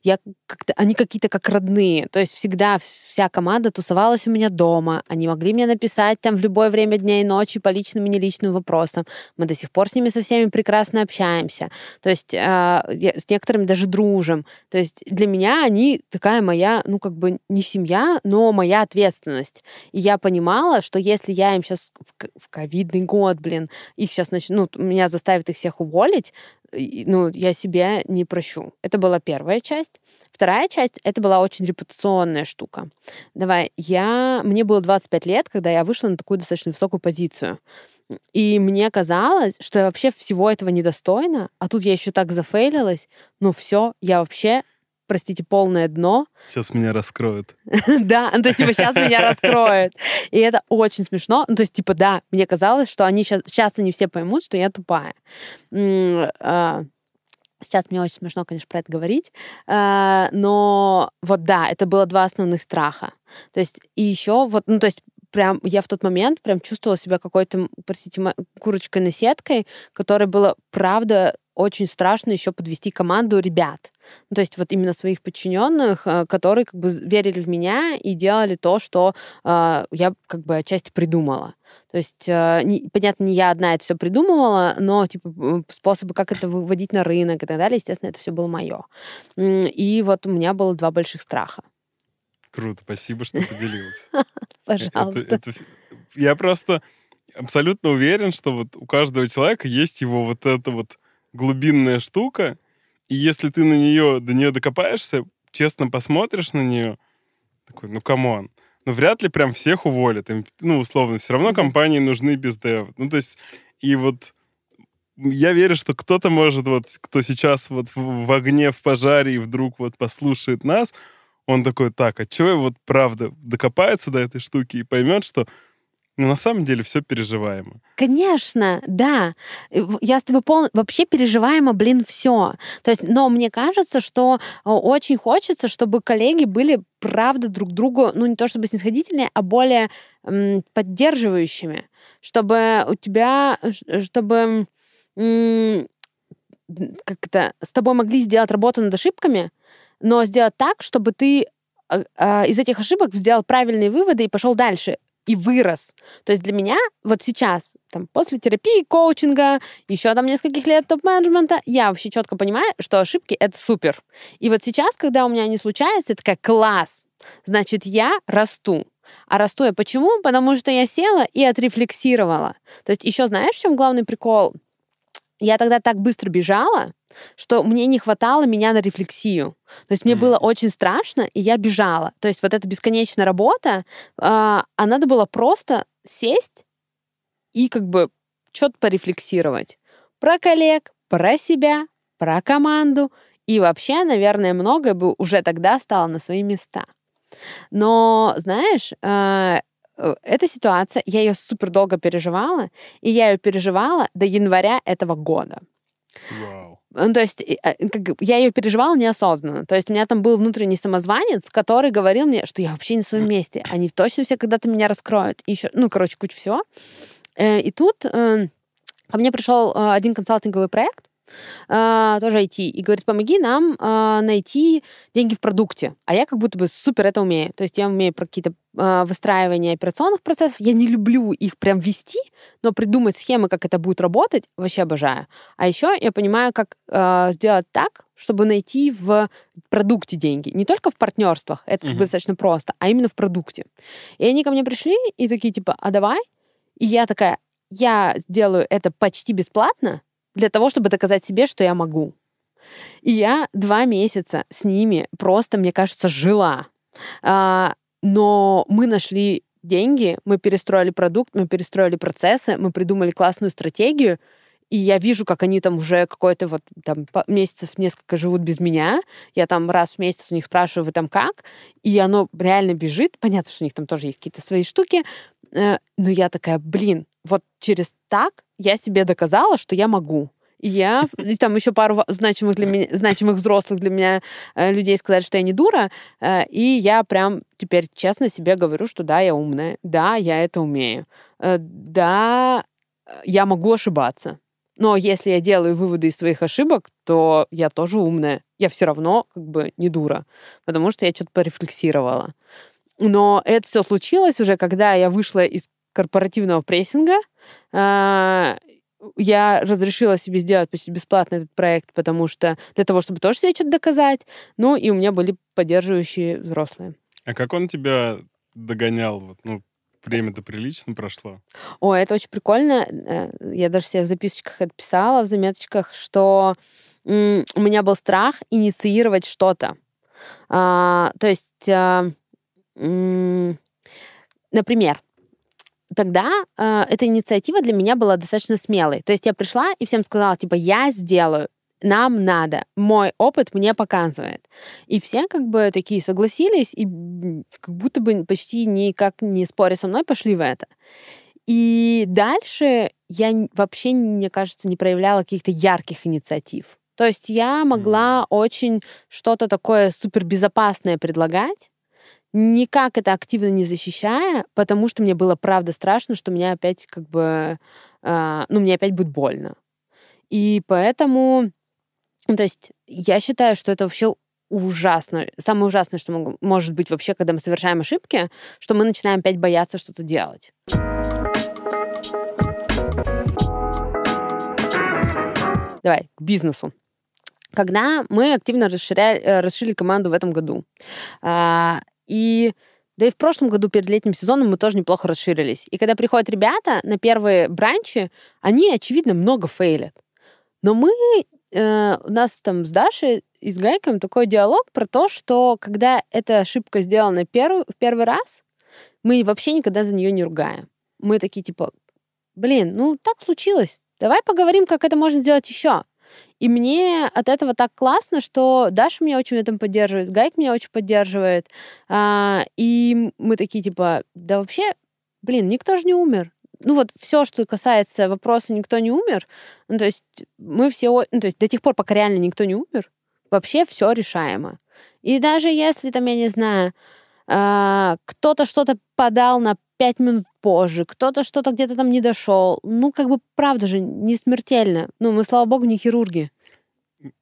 я как-то, они какие-то как родные. То есть всегда вся команда тусовалась у меня дома. Они могли мне написать там в любое время дня и ночи по личным и неличным вопросам. Мы до сих пор с ними со всеми прекрасно общаемся. То есть э, с некоторыми даже дружим. То есть для меня они такая моя, ну, как бы не семья, но моя ответственность. И я понимала, что если я им сейчас в, ковидный год, блин, их сейчас начнут, ну, меня заставят их всех уволить, ну, я себя не прощу. Это была первая часть. Вторая часть, это была очень репутационная штука. Давай, я... Мне было 25 лет, когда я вышла на такую достаточно высокую позицию. И мне казалось, что я вообще всего этого недостойна, а тут я еще так зафейлилась. Ну все, я вообще простите, полное дно. Сейчас меня раскроют. <laughs> Да, ну, то есть, типа, сейчас меня раскроют. И это очень смешно. Ну, то есть, типа, да, мне казалось, что они сейчас, сейчас они все поймут, что я тупая. А, сейчас мне очень смешно, конечно, про это говорить. А, но вот да, это было два основных страха. То есть, и еще вот, ну, то есть, прям я в тот момент прям чувствовала себя какой-то, простите, курочкой на сеткой, которой было, правда, очень страшно еще подвести команду ребят. Ну, то есть вот именно своих подчиненных, э, которые как бы верили в меня и делали то, что э, я как бы отчасти придумала. То есть, э, не, понятно, не я одна это все придумывала, но типа способы, как это выводить на рынок и так далее, естественно, это все было мое. И вот у меня было два больших страха. Круто, спасибо, что поделилась. <laughs> Пожалуйста. Я просто абсолютно уверен, что вот у каждого человека есть его вот это вот глубинная штука, и если ты на нее, до нее докопаешься, честно посмотришь на нее, такой, ну, come on, ну, вряд ли прям всех уволят. Им, ну, условно, все равно компании нужны biz dev ы. Ну, то есть, и вот я верю, что кто-то может, вот, кто сейчас вот в, в огне, в пожаре и вдруг вот послушает нас, он такой, так, а чего вот правда докопается до этой штуки и поймет, что ну, на самом деле все переживаемо. Конечно, да. Я с тобой полностью... Вообще переживаемо, блин, все. То есть, но мне кажется, что очень хочется, чтобы коллеги были, правда, друг другу, ну, не то чтобы снисходительнее, а более м, поддерживающими. Чтобы у тебя... Чтобы... М, как это... С тобой могли сделать работу над ошибками, но сделать так, чтобы ты а, а, из этих ошибок сделал правильные выводы и пошел дальше и вырос. То есть для меня вот сейчас, там, после терапии, коучинга, еще там нескольких лет топ-менеджмента, я вообще четко понимаю, что ошибки — это супер. И вот сейчас, когда у меня они случаются, я такая, класс, значит, я расту. А расту я почему? Потому что я села и отрефлексировала. То есть еще знаешь, в чем главный прикол? Я тогда так быстро бежала, что мне не хватало меня на рефлексию. То есть мне Мгм. было очень страшно, и я бежала. То есть вот эта бесконечная работа, а а надо было просто сесть и как бы что-то порефлексировать. Про коллег, про себя, про команду. И вообще, наверное, многое бы уже тогда стало на свои места. Но, знаешь, а, э, эта ситуация, я ее супер долго переживала, и я ее переживала до января этого года. Вау. Ну, то есть э, как я ее переживала неосознанно. То есть у меня там был внутренний самозванец, который говорил мне, что я вообще не в своем месте. Они точно все когда-то меня раскроют. И еще, ну, короче, куча всего. Э, И тут э, ко мне пришел э, один консалтинговый проект, э, тоже IT, и говорит, помоги нам э, найти деньги в продукте. А я как будто бы супер это умею. То есть я умею про какие-то э, выстраивания операционных процессов. Я не люблю их прям вести, но придумать схемы, как это будет работать, вообще обожаю. А еще я понимаю, как э, сделать так, чтобы найти в продукте деньги. Не только в партнерствах, это как бы достаточно просто, а именно в продукте. И они ко мне пришли и такие типа, а давай? И я такая, я сделаю это почти бесплатно для того, чтобы доказать себе, что я могу. И я два месяца с ними просто, мне кажется, жила. А, но мы нашли деньги, мы перестроили продукт, мы перестроили процессы, мы придумали классную стратегию, и я вижу, как они там уже какой-то вот там месяцев несколько живут без меня. Я там раз в месяц у них спрашиваю, вы там как? И оно реально бежит. Понятно, что у них там тоже есть какие-то свои штуки. Э, Но я такая, блин, вот через так я себе доказала, что я могу. И я, и там еще пару значимых для меня, значимых взрослых для меня э, людей сказали, что я не дура, э, и я прям теперь честно себе говорю, что да, я умная, да, я это умею, э, да, я могу ошибаться. Но если я делаю выводы из своих ошибок, то я тоже умная. Я все равно как бы не дура, потому что я что-то порефлексировала. Но это все случилось уже, когда я вышла из корпоративного прессинга. А, Я разрешила себе сделать почти бесплатно этот проект, потому что для того, чтобы тоже себе что-то доказать. Ну, и у меня были поддерживающие взрослые. А как он тебя догонял? Вот, ну, время-то прилично прошло. Ой, это очень прикольно. Э, Я даже себе в записочках это писала, в заметочках, что у меня был страх инициировать что-то. А, то есть, а, например, тогда э, эта инициатива для меня была достаточно смелой. То есть я пришла и всем сказала, типа, я сделаю, нам надо, мой опыт мне показывает. И все как бы такие согласились, и как будто бы почти никак не споря со мной пошли в это. И дальше я вообще, мне кажется, не проявляла каких-то ярких инициатив. То есть я могла очень что-то такое супербезопасное предлагать, никак это активно не защищая, потому что мне было правда страшно, что меня опять как бы, а, ну, мне опять будет больно. И поэтому, ну, то есть я считаю, что это вообще ужасно. Самое ужасное, что мог- может быть вообще, когда мы совершаем ошибки, что мы начинаем опять бояться что-то делать. Давай, к бизнесу. Когда мы активно расширяли, э, расширили команду в этом году, а, и да и в прошлом году перед летним сезоном мы тоже неплохо расширились. И когда приходят ребята на первые бранчи, они, очевидно, много фейлят. Но мы, э, у нас там с Дашей и с Гайком такой диалог про то, что когда эта ошибка сделана перв- в первый раз, мы вообще никогда за нее не ругаем. Мы такие типа, блин, ну так случилось. Давай поговорим, как это можно сделать еще. И мне от этого так классно, что Даша меня очень в этом поддерживает, Гайк меня очень поддерживает. А, и мы такие типа, да вообще, блин, никто же не умер. Ну вот все, что касается вопроса «никто не умер», ну то есть мы все, ну то есть до тех пор, пока реально никто не умер, вообще все решаемо. И даже если там, я не знаю, а, кто-то что-то подал на пять минут позже, кто-то что-то где-то там не дошел, ну как бы правда же не смертельно. Ну мы, слава богу, не хирурги.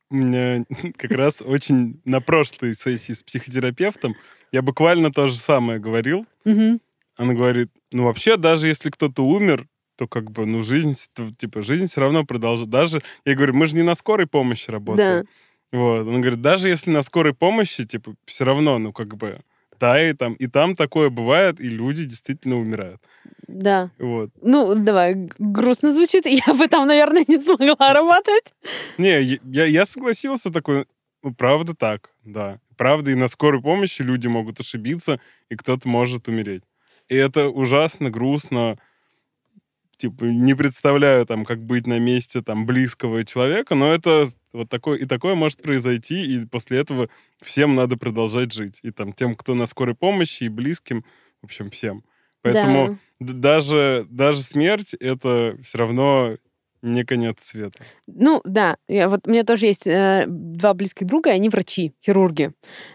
У меня <laughs> как раз очень на прошлой сессии с психотерапевтом я буквально то же самое говорил. Она говорит, ну вообще, даже если кто-то умер, то как бы, ну, жизнь, типа, жизнь все равно продолжит. Даже, я говорю, мы же не на скорой помощи работаем. Вот. Он говорит, даже если на скорой помощи, типа, все равно, ну, как бы, да, и там, и там такое бывает, и люди действительно умирают. Да. Вот. Ну, давай, грустно звучит. <laughs> Я бы там, наверное, не смогла работать. Не, я- я, я согласился такой, ну, правда так, да. Правда, и на скорой помощи люди могут ошибиться, и кто-то может умереть. И это ужасно, грустно. Типа, не представляю, там, как быть на месте, там, близкого человека, но это вот такое, и такое может произойти, и после этого всем надо продолжать жить. И там тем, кто на скорой помощи, и близким, в общем, всем. Поэтому Да. даже, даже смерть — это все равно не конец света. Ну, да. Я, вот у меня тоже есть э, два близких друга, и они врачи, хирурги.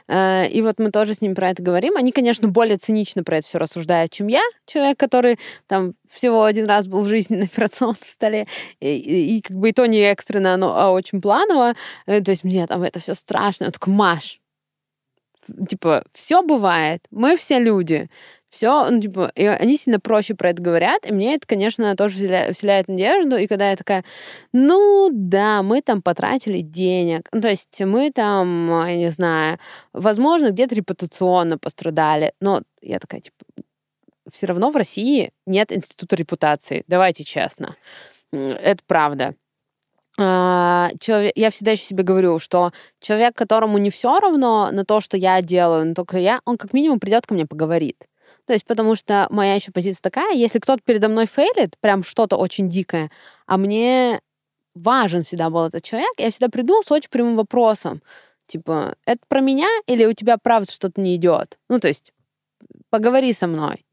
Э, и вот мы тоже с ними про это говорим. Они, конечно, более цинично про это все рассуждают, чем я, человек, который там всего один раз был в жизни на операционном столе, и, и- и как бы и то не экстренно, но а очень планово. Э, то есть мне там это все страшно. Я такой, Маш, типа, все бывает, мы все люди. Все, ну, типа, и они сильно проще про это говорят, и мне это, конечно, тоже вселя- вселяет надежду. И когда я такая, ну да, мы там потратили денег, ну, то есть мы там, я не знаю, возможно, где-то репутационно пострадали, но я такая, типа, все равно в России нет института репутации, давайте честно. Это правда. А, человек, я всегда еще себе говорю, что человек, которому не все равно на то, что я делаю, но только я, он как минимум придет ко мне поговорит. То есть, потому что моя еще позиция такая, если кто-то передо мной фейлит, прям что-то очень дикое, а мне важен всегда был этот человек, я всегда приду с очень прямым вопросом. Типа, это про меня или у тебя правда что-то не идет? Ну, то есть, поговори со мной.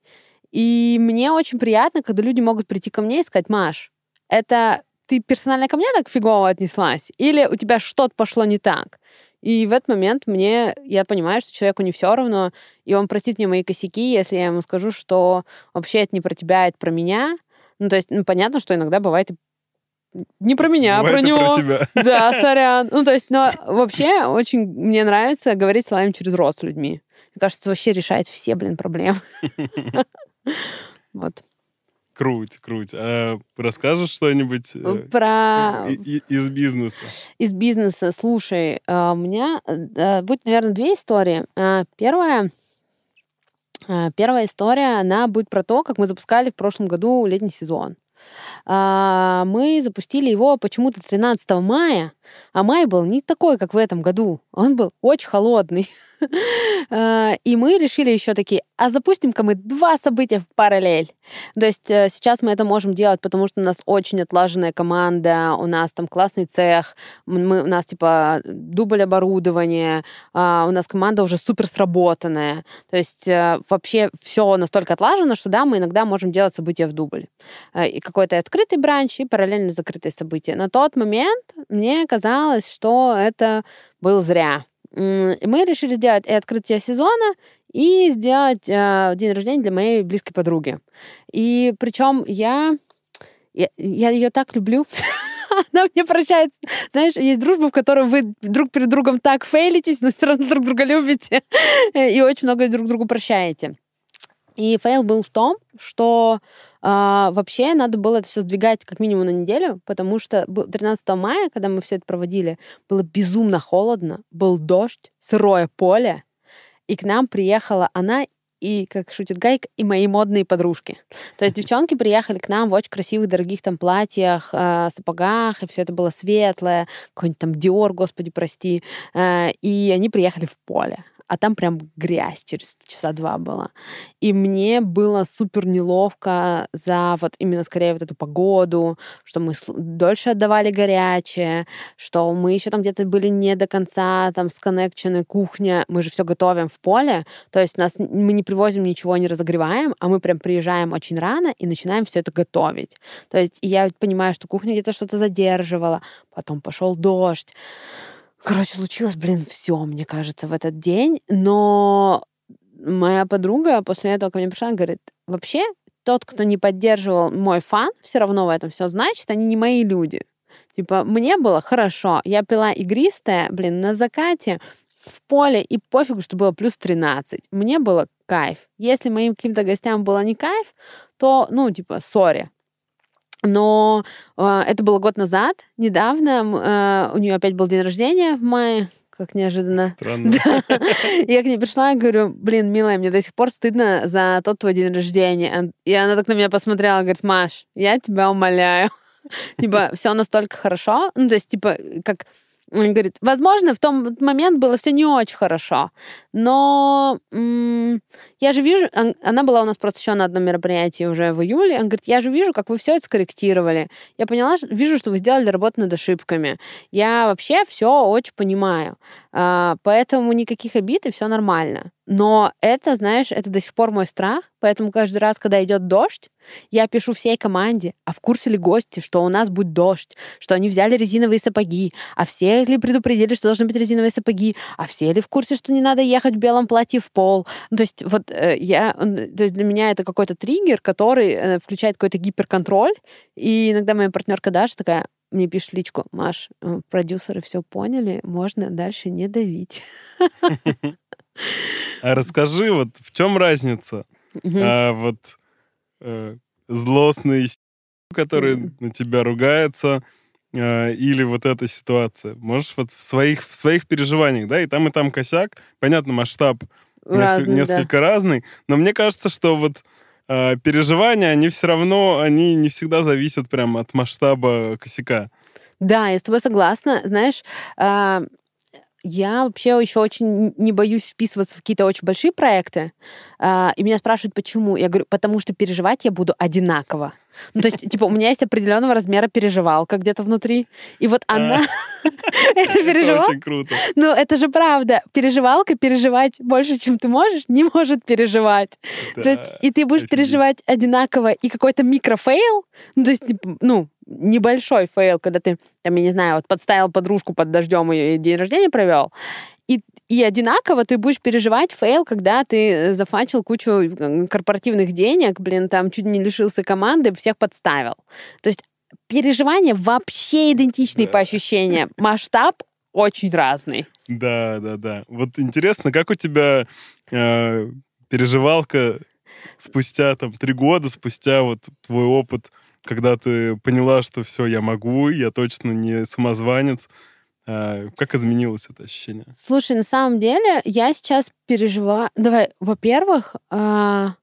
И мне очень приятно, когда люди могут прийти ко мне и сказать, Маш, это ты персонально ко мне так фигово отнеслась? Или у тебя что-то пошло не так? И в этот момент мне, я понимаю, что человеку не все равно, и он простит мне мои косяки, если я ему скажу, что вообще это не про тебя, это про меня. Ну, то есть, ну, понятно, что иногда бывает и не про меня, а про него. про тебя. <laughs> Да, сорян. Ну, то есть, но вообще очень мне нравится говорить словами через рост с людьми. Мне кажется, это вообще решает все, блин, проблемы. <laughs> Вот. Круть, круть. А расскажешь что-нибудь э, Про и- и- из бизнеса? из бизнеса. Слушай, а, у меня э, будет, наверное, две истории. А, Первая, а, первая история, она будет про то, как мы запускали в прошлом году летний сезон. Мы запустили его почему-то 13 мая, а май был не такой, как в этом году. Он был очень холодный. <laughs> А, И мы решили еще такие, а запустим-ка мы два события в параллель. То есть э, сейчас мы это можем делать, потому что у нас очень отлаженная команда, у нас там классный цех, мы, у нас типа дубль оборудования, а, у нас команда уже супер сработанная. То есть э, вообще все настолько отлажено, что да, мы иногда можем делать события в дубль. Э, И какой-то открытый бранч, и параллельно закрытые события. На тот момент мне казалось, что это было зря. Мы решили сделать и открытие сезона, и сделать э, день рождения для моей близкой подруги. И причем я, я, я ее так люблю. <laughs> Она мне прощает. Знаешь, есть дружба, в которой вы друг перед другом так фейлитесь, но все равно друг друга любите. <laughs> И очень много друг другу прощаете. И fail был в том, что а, вообще надо было это все сдвигать как минимум на неделю, потому что был 13 мая, когда мы все это проводили, было безумно холодно, был дождь, сырое поле, и к нам приехала она и, как шутит Гайк, и мои модные подружки. То есть девчонки приехали к нам в очень красивых, дорогих там платьях, э, сапогах, и все это было светлое, какой-нибудь там Диор, господи, прости. Э, и они приехали в поле. А там прям грязь через часа два была. И мне было супер неловко за вот именно скорее вот эту погоду, что мы дольше отдавали горячее, что мы еще там где-то были не до конца там сконнекчены, кухня, мы же все готовим в поле, то есть нас мы не привозим ничего, не разогреваем, а мы прям приезжаем очень рано и начинаем все это готовить. То есть я понимаю, что кухня где-то что-то задерживала, потом пошел дождь. Короче, случилось, блин, все, мне кажется, в этот день. Но моя подруга после этого ко мне пришла и говорит, вообще, тот, кто не поддерживал мой фан, все равно в этом все значит, они не мои люди. Типа, мне было хорошо. Я пила игристое, блин, на закате, в поле, и пофигу, что было плюс 13. Мне было кайф. Если моим каким-то гостям было не кайф, то, ну, типа, сори. Но э, это было год назад, недавно. Э, у нее опять был день рождения в мае, как неожиданно. Странно. <laughs> Да. Я к ней пришла и говорю, блин, милая, мне до сих пор стыдно за тот твой день рождения. И она так на меня посмотрела, говорит, Маш, я тебя умоляю. <laughs> Типа, все настолько хорошо. Ну, то есть, типа, как он говорит, возможно, в том момент было все не очень хорошо, но м- я же вижу, он- она была у нас просто еще на одном мероприятии уже в июле, он говорит, я же вижу, как вы все это скорректировали. Я поняла, вижу, что вы сделали работу над ошибками. Я вообще все очень понимаю. А, поэтому никаких обид, и все нормально. Но это, знаешь, это до сих пор мой страх, поэтому каждый раз, когда идет дождь, я пишу всей команде, а в курсе ли гости, что у нас будет дождь, что они взяли резиновые сапоги, а все ли предупредили, что должны быть резиновые сапоги, а все ли в курсе, что не надо ехать в белом платье в пол. Ну, то есть вот э, я, то есть для меня это какой-то триггер, который э, включает какой-то гиперконтроль, и иногда моя партнерка Даша такая, мне пишет в личку, Маш, э, продюсеры все поняли, можно дальше не давить. А расскажи, вот в чем разница? А, вот э, злостный который на тебя ругается, э, или вот эта ситуация. Можешь вот в своих, в своих переживаниях, да, и там, и там косяк. Понятно, масштаб несколько, Разные, да. несколько разный, но мне кажется, что вот э, переживания, они все равно, они не всегда зависят прям от масштаба косяка. Да, я с тобой согласна. Знаешь, а, я вообще еще очень не боюсь вписываться в какие-то очень большие проекты. А, И меня спрашивают, почему. Я говорю, потому что переживать я буду одинаково. Ну, то есть, <laughs> типа, у меня есть определенного размера переживалка где-то внутри. И вот она... <laughs> Это переживалка. очень круто. Ну, это же правда. Переживалка переживать больше, чем ты можешь, не может переживать. То есть, и ты будешь переживать одинаково и какой-то микро fail, ну, то есть, типа, ну, небольшой fail, когда ты, там, я не знаю, вот подставил подружку под дождем и день рождения провел, и, и одинаково ты будешь переживать fail, когда ты э, зафачил кучу корпоративных денег, блин, там чуть не лишился команды, всех подставил. То есть переживания вообще идентичные Да. по ощущениям. Масштаб очень разный. Да, да, да. Вот интересно, как у тебя э, переживалка спустя там три года, спустя вот твой опыт, когда ты поняла, что все, я могу, я точно не самозванец. Э, как изменилось это ощущение? Слушай, на самом деле я сейчас переживаю... Давай, во-первых, а,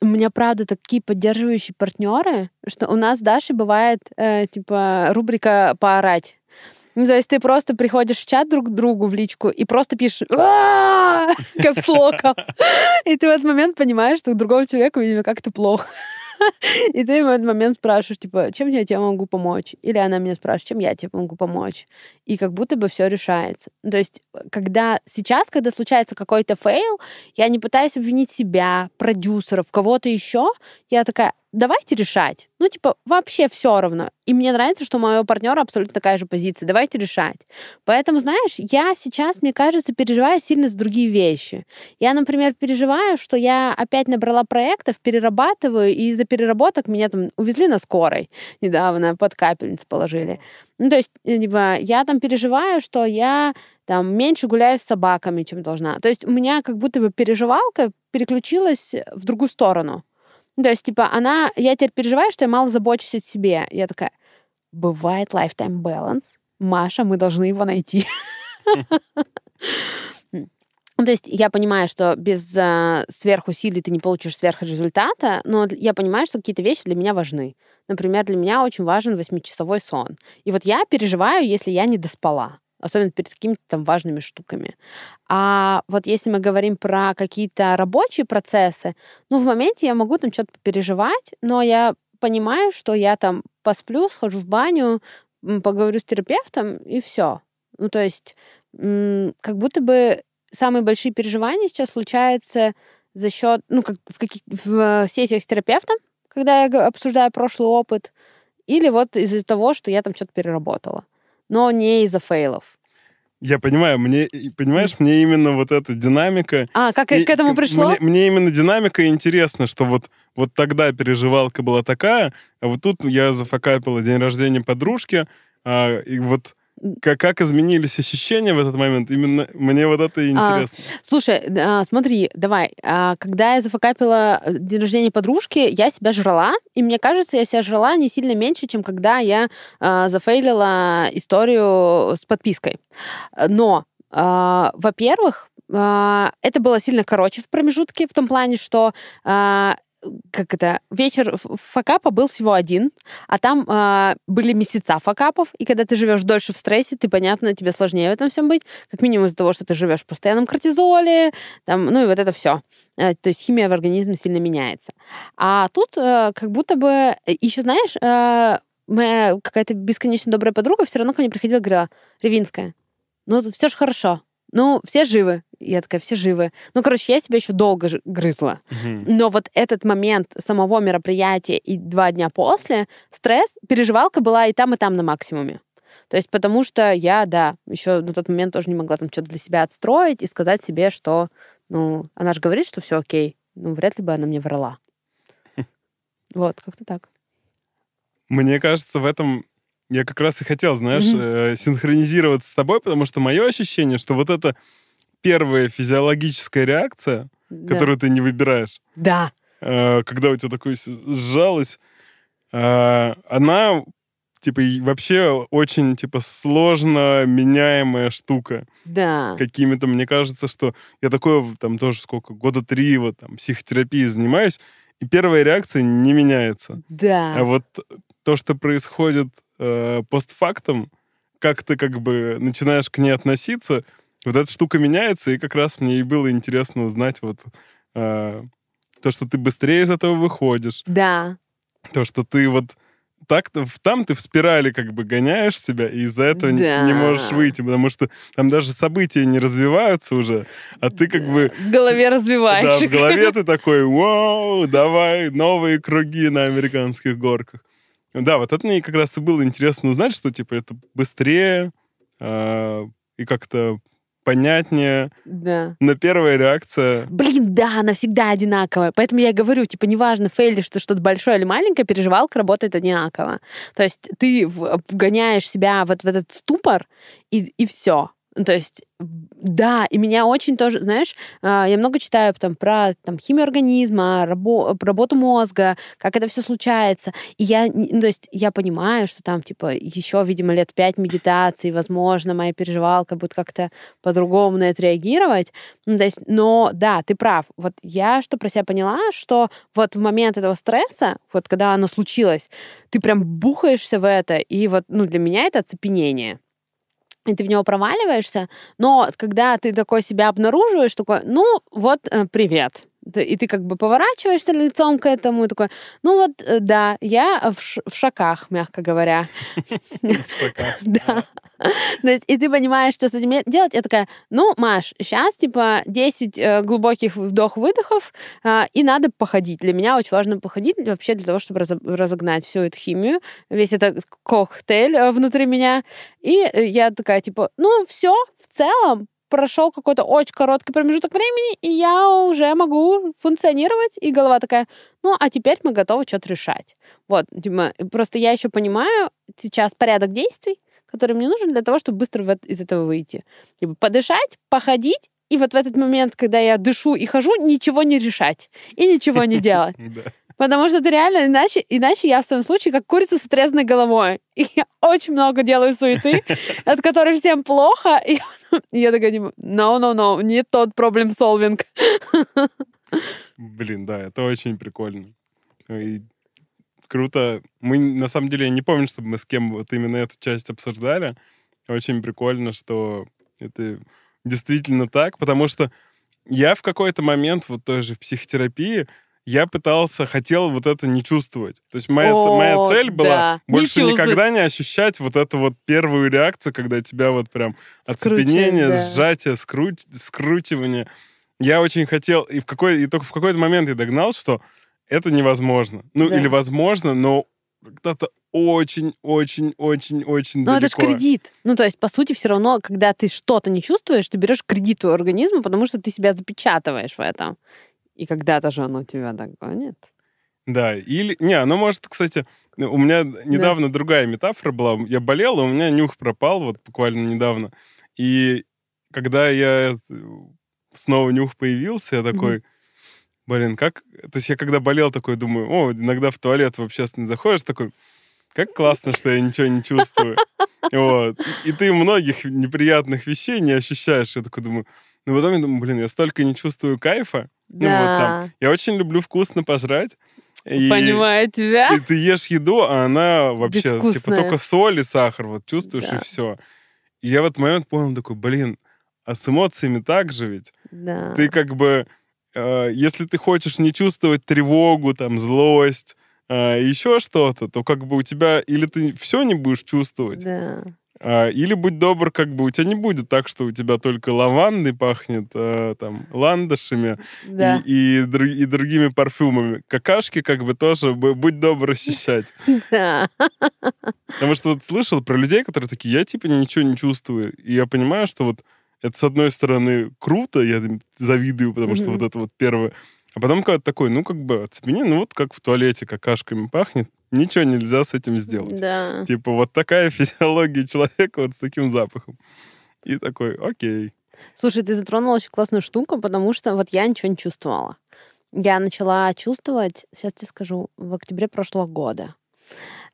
у меня, правда, такие поддерживающие партнеры, что у нас с Дашей бывает, э, типа, рубрика «Поорать». Ну, то есть ты просто приходишь в чат друг к другу в личку и просто пишешь <laughs> «А-а-а!» капслоком. И ты в этот момент понимаешь, что у другого человека, видимо, как-то плохо. <laughs> И ты в этот момент спрашиваешь, типа, чем я тебе могу помочь? Или она меня спрашивает, чем я тебе могу помочь? И как будто бы все решается. То есть, когда сейчас, когда случается какой-то фейл, я не пытаюсь обвинить себя, продюсеров, кого-то еще. Я такая, давайте решать. Ну, типа, вообще все равно. И мне нравится, что у моего партнера абсолютно такая же позиция. Давайте решать. Поэтому, знаешь, я сейчас, мне кажется, переживаю сильно за другие вещи. Я, например, переживаю, что я опять набрала проектов, перерабатываю, и из-за переработок меня там увезли на скорой недавно, под капельницу положили. Ну, то есть, э, типа, я там переживаю, что я там меньше гуляю с собаками, чем должна. То есть у меня как будто бы переживалка переключилась в другую сторону. То есть, типа, она... Я теперь переживаю, что я мало забочусь о себе. Я такая, бывает lifetime balance. Маша, мы должны его найти. Ну, То есть я понимаю, что без э, сверхусилий ты не получишь сверхрезультата, но я понимаю, что какие-то вещи для меня важны. Например, для меня очень важен восьмичасовой сон. И вот я переживаю, если я не доспала, особенно перед какими-то там важными штуками. А вот если мы говорим про какие-то рабочие процессы, ну, в моменте я могу там что-то переживать, но я понимаю, что я там посплю, схожу в баню, поговорю с терапевтом, и все. Ну, то есть, как будто бы самые большие переживания сейчас случаются за счет, ну, как в, каких, в э, сессиях с терапевтом, когда я обсуждаю прошлый опыт, или вот из-за того, что я там что-то переработала. Но не из-за фейлов. Я понимаю, мне, понимаешь, мне именно вот эта динамика... А, как и к этому пришло? Мне, мне именно динамика интересна, что вот, вот тогда переживалка была такая, а вот тут я зафакапила день рождения подружки, а, и вот Как, как изменились ощущения в этот момент? Именно мне вот это и А, интересно. Слушай, а, смотри, давай. а, Когда я зафакапила э, день рождения подружки, я себя жрала, и мне кажется, я себя жрала не сильно меньше, чем когда я а, зафейлила историю с подпиской. Но, а, во-первых, а, это было сильно короче в промежутке, в том плане, что а, как это, вечер факапа был всего один, а там а, были месяца факапов, и когда ты живешь дольше в стрессе, ты, понятно, тебе сложнее в этом всем быть, как минимум из-за того, что ты живешь в постоянном кортизоле, там, ну и вот это все. То есть химия в организме сильно меняется. А тут э, как будто бы... Еще, знаешь, э, моя какая-то бесконечно добрая подруга все равно ко мне приходила и говорила, Ревинская, ну все же хорошо, ну все живы. Я такая, все живы. Ну, короче, я себя еще долго грызла. Мгм. Но вот этот момент самого мероприятия и два дня после, стресс, переживалка была и там, и там на максимуме. То есть потому что я, да, еще на тот момент тоже не могла там что-то для себя отстроить и сказать себе, что, ну, она же говорит, что все окей. Ну, вряд ли бы она мне врала. <laughs> Вот, как-то так. Мне кажется, в этом я как раз и хотел, знаешь, Мгм. э, синхронизироваться с тобой, потому что мое ощущение, что вот эта первая физиологическая реакция, Да. которую ты не выбираешь, Да. э, когда у тебя такое сжалось, э, она типа вообще очень типа сложно меняемая штука Да. какими-то мне кажется что я такое там тоже сколько года три вот там психотерапией занимаюсь и первая реакция не меняется Да. а вот то что происходит э, постфактум как ты как бы начинаешь к ней относиться вот эта штука меняется и как раз мне и было интересно узнать вот э, то что ты быстрее из этого выходишь Да. то, что ты вот так там ты в спирали как бы гоняешь себя, и из-за этого не- Да. не можешь выйти, потому что там даже события не развиваются уже, а ты как бы В голове развиваешь. да, в голове ты такой, вау, давай новые круги на американских горках. Да, вот это мне как раз и было интересно узнать, что типа это быстрее а, и как-то понятнее. Да. Но первая реакция... Блин, да, она всегда одинаковая. Поэтому я говорю, типа, неважно, фейлишь ты что-то большое или маленькое, переживалка работает одинаково. То есть ты вгоняешь себя вот в этот ступор, и, и все. То есть, да, и меня очень тоже, знаешь, а, я много читаю там, про там, химию организма, рабо- работу мозга, как это все случается. И я, ну, то есть, я понимаю, что там, типа, еще, видимо, лет пять медитаций, возможно, моя переживалка будет как-то по-другому на это реагировать. Ну, то есть, но да, ты прав. Вот я что про себя поняла, что вот в момент этого стресса, вот когда оно случилось, ты прям бухаешься в это, и вот, ну, для меня это оцепенение. И ты в него проваливаешься, но когда ты такой себя обнаруживаешь, такой, ну, вот, э, привет. И ты как бы поворачиваешься лицом к этому, и такой, ну вот, э, да, я в, ш- в шоках, мягко говоря. <laughs> Да. То есть, и ты понимаешь, что с этим делать. Я такая, ну, Маш, сейчас, типа, 10 э, глубоких вдох-выдохов, а, и надо походить. Для меня очень важно походить вообще для того, чтобы разо- разогнать всю эту химию, весь этот коктейль э, внутри меня. И э, я такая, типа, ну, все, в целом, прошел какой-то очень короткий промежуток времени, и я уже могу функционировать, и голова такая, ну, а теперь мы готовы что-то решать. Вот, Дима, просто я еще понимаю сейчас порядок действий, который мне нужен для того, чтобы быстро из этого выйти. Типа подышать, походить, и вот в этот момент, когда я дышу и хожу, ничего не решать и ничего не делать. <laughs> Потому что ты реально, иначе, иначе я в своем случае как курица с отрезанной головой. <laughs> И я очень много делаю суеты, <laughs> от которой всем плохо. И <laughs> я такая, no, no, no, не тот проблем solving. Блин, да, это очень прикольно. И круто. Мы, на самом деле, я не помню, чтобы мы с кем вот именно эту часть обсуждали. Очень прикольно, что это действительно так, потому что я в какой-то момент, вот тоже в психотерапии, я пытался, хотел вот это не чувствовать. То есть моя, О, моя цель была да, не больше никогда чувствовать. не ощущать вот эту вот первую реакцию, когда тебя вот прям оцепенение, да. сжатие, скруть, скручивание. Я очень хотел, и, в какой, и только в какой-то момент я догнал, что это невозможно. Ну, Да. или возможно, но когда-то очень-очень-очень-очень Ну, это же кредит. Ну, то есть, по сути, все равно, когда ты что-то не чувствуешь, ты берешь кредит у организма, потому что ты себя запечатываешь в этом. И когда-то же оно тебя догонит. Да, или... Не, ну, может, кстати, у меня недавно другая метафора была. Я болел, у меня нюх пропал вот буквально недавно. И когда я... Снова нюх появился, я такой... Блин, как... То есть я когда болел, такой думаю, о, иногда в туалет в общественный заходишь, такой, как классно, что я ничего не чувствую. Вот. И ты многих неприятных вещей не ощущаешь. Я такой думаю, ну потом я думаю, блин, я столько не чувствую кайфа. Ну вот Да. там. Я очень люблю вкусно пожрать. И- Понимаю тебя. И ты ешь еду, а она вообще, типа, только соль и сахар, вот чувствуешь, Да. и все. И я в этот момент понял, такой, блин, а с эмоциями так же ведь? Да. Ты как бы, э, если ты хочешь не чувствовать тревогу, там, злость, э, еще что-то, то как бы у тебя или ты все не будешь чувствовать, Да. А, или будь добр, как бы у тебя не будет так, что у тебя только лавандой пахнет, э, там, ландышами Да. и, и, дру- и другими парфюмами. Какашки как бы тоже будь добр ощущать. <laughs> Да. Потому что вот слышал про людей, которые такие, я типа ничего не чувствую. И я понимаю, что вот это с одной стороны круто, я завидую, потому что вот это вот первое. А потом когда такой, ну как бы оцепени, ну вот как в туалете какашками пахнет, ничего нельзя с этим сделать. Да. Типа вот такая <laughs> физиология человека вот с таким запахом. И такой, окей. Слушай, ты затронула очень классную штуку, потому что вот я ничего не чувствовала. Я начала чувствовать, сейчас тебе скажу, в октябре прошлого года.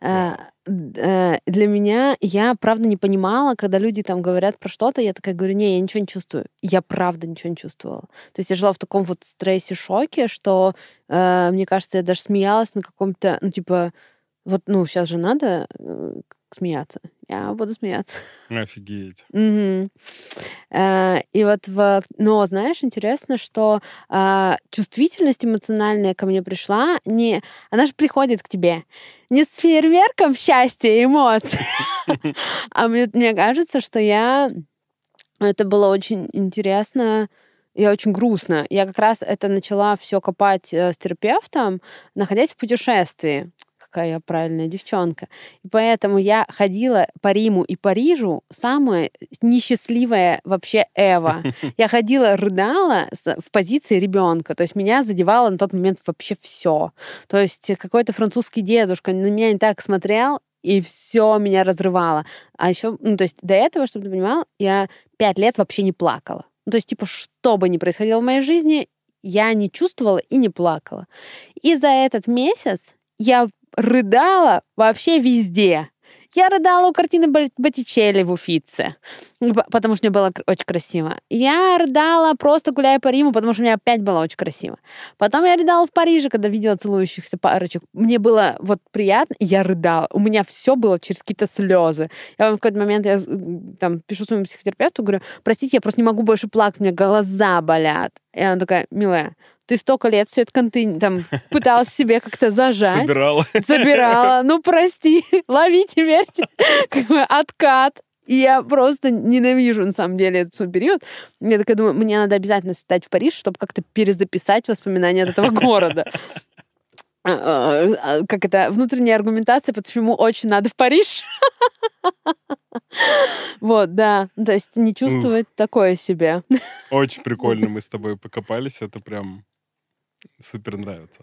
Э, э, Для меня я правда не понимала, когда люди там говорят про что-то, я такая говорю, не, я ничего не чувствую. Я правда ничего не чувствовала. То есть я жила в таком вот стрессе, шоке, что э, мне кажется, я даже смеялась на каком-то, ну типа, вот, ну сейчас же надо смеяться. Я буду смеяться. <laughs> Офигеть. Э, И вот, в... но знаешь, интересно, что а, чувствительность эмоциональная ко мне пришла, не, она же приходит к тебе не с фейерверком счастья и эмоций, <laughs> а мне, мне кажется, что я это было очень интересно и очень грустно. Я как раз это начала все копать э, с терапевтом, находясь в путешествии. Какая я правильная девчонка. И поэтому я ходила по Риму и Парижу самая несчастливая вообще Эва. <laughs> Я ходила, рыдала в позиции ребенка. То есть меня задевало на тот момент вообще все. То есть какой-то французский дедушка на меня не так смотрел, и все меня разрывало. А еще, ну, то есть до этого, чтобы ты понимал, я пять лет вообще не плакала. Ну, то есть, типа, что бы ни происходило в моей жизни, я не чувствовала и не плакала. И за этот месяц я рыдала вообще везде. Я рыдала у картины Бо- Боттичелли в Уфице, потому что мне было очень красиво. Я рыдала просто гуляя по Риму, потому что мне опять было очень красиво. Потом я рыдала в Париже, когда видела целующихся парочек. Мне было вот приятно, я рыдала. У меня все было через какие-то слезы. Я в какой-то момент я там пишу своему психотерапевту, говорю, простите, я просто не могу больше плакать, у меня глаза болят. И она такая, милая, ты столько лет все это конты там <laughs> пыталась себе как-то зажать Собирала. забирала. <laughs> Ну, прости, <laughs> лови теперь откат. И я просто ненавижу, на самом деле, этот свой период. Я такая думаю, мне надо обязательно стать в Париж, чтобы как-то перезаписать воспоминания от этого города. А, а, а, Как это, внутренняя аргументация, почему очень надо в Париж. Вот, да. Ну, То есть не чувствовать такое себе. Очень прикольно мы с тобой покопались. Это прям супер нравится.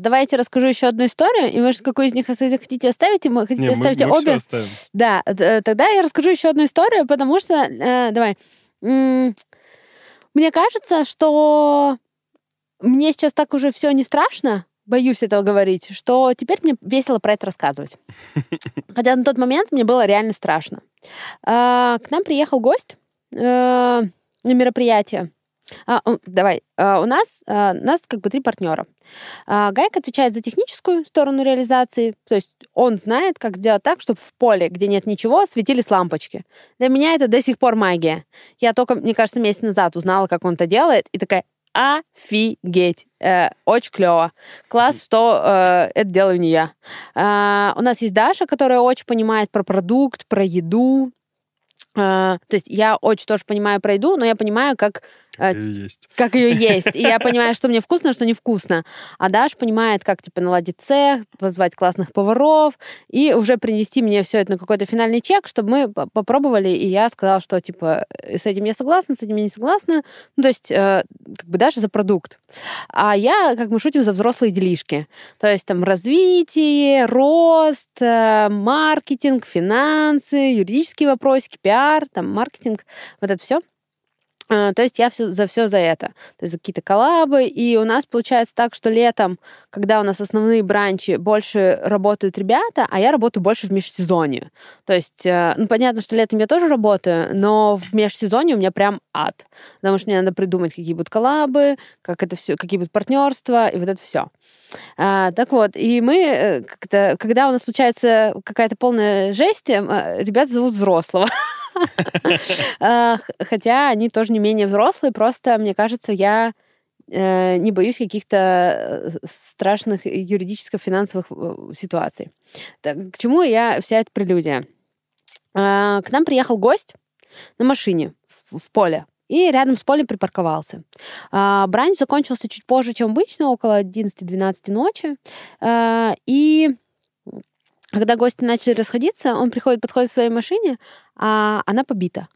Давайте расскажу еще одну историю, и может, какую из них если хотите оставить, и мы хотите Не, мы, оставить мы всё обе. оставим. Да, т- тогда я расскажу еще одну историю, потому что, э, давай, мне кажется, что мне сейчас так уже все не страшно, боюсь этого говорить, что теперь мне весело про это рассказывать. <laughs> Хотя на тот момент мне было реально страшно. А, К нам приехал гость э, мероприятие. А, Давай, а, у нас, а, у нас как бы три партнера. А, Гайк отвечает за техническую сторону реализации, то есть он знает, как сделать так, чтобы в поле, где нет ничего, светились лампочки. Для меня это до сих пор магия. Я только, мне кажется, месяц назад узнала, как он это делает, и такая, офигеть, Э, очень клево. Класс, что э, это делаю не я. А, у нас есть Даша, которая очень понимает про продукт, про еду, то есть я очень тоже понимаю про еду, но я понимаю, как э, Как и есть. как ее есть. И я понимаю, что мне вкусно, что невкусно. А Даша понимает, как типа наладить цех, позвать классных поваров и уже принести мне все это на какой-то финальный чек, чтобы мы по- попробовали. И я сказала, что типа э, с этим я согласна, с этим я не согласна. Ну, то есть э, как бы Даша за продукт. А я, как мы шутим, за взрослые делишки. То есть там развитие, рост, э, маркетинг, финансы, юридические вопросики, пиар, там маркетинг, вот это все. А, То есть я все, за все за это. То есть за какие-то коллабы. И у нас получается так, что летом, когда у нас основные бранчи, больше работают ребята, а я работаю больше в межсезонье. То есть, э, ну, понятно, что летом я тоже работаю, но в межсезонье у меня прям ад. Потому что мне надо придумать, какие будут коллабы, как это все, какие будут партнерства, и вот это все. так вот, и мы, э, когда у нас случается какая-то полная жесть, э, ребят зовут взрослого. <laughs> <laughs> А, Хотя они тоже не менее взрослые, просто, мне кажется, я э, не боюсь каких-то э, страшных юридическо-финансовых э, ситуаций. Так, К чему я вся эта прелюдия? А, К нам приехал гость на машине в поле и рядом с полем припарковался. А, Бранч закончился чуть позже, чем обычно, около 11-12 ночи. Когда гости начали расходиться, он приходит, подходит к своей машине, а она побита.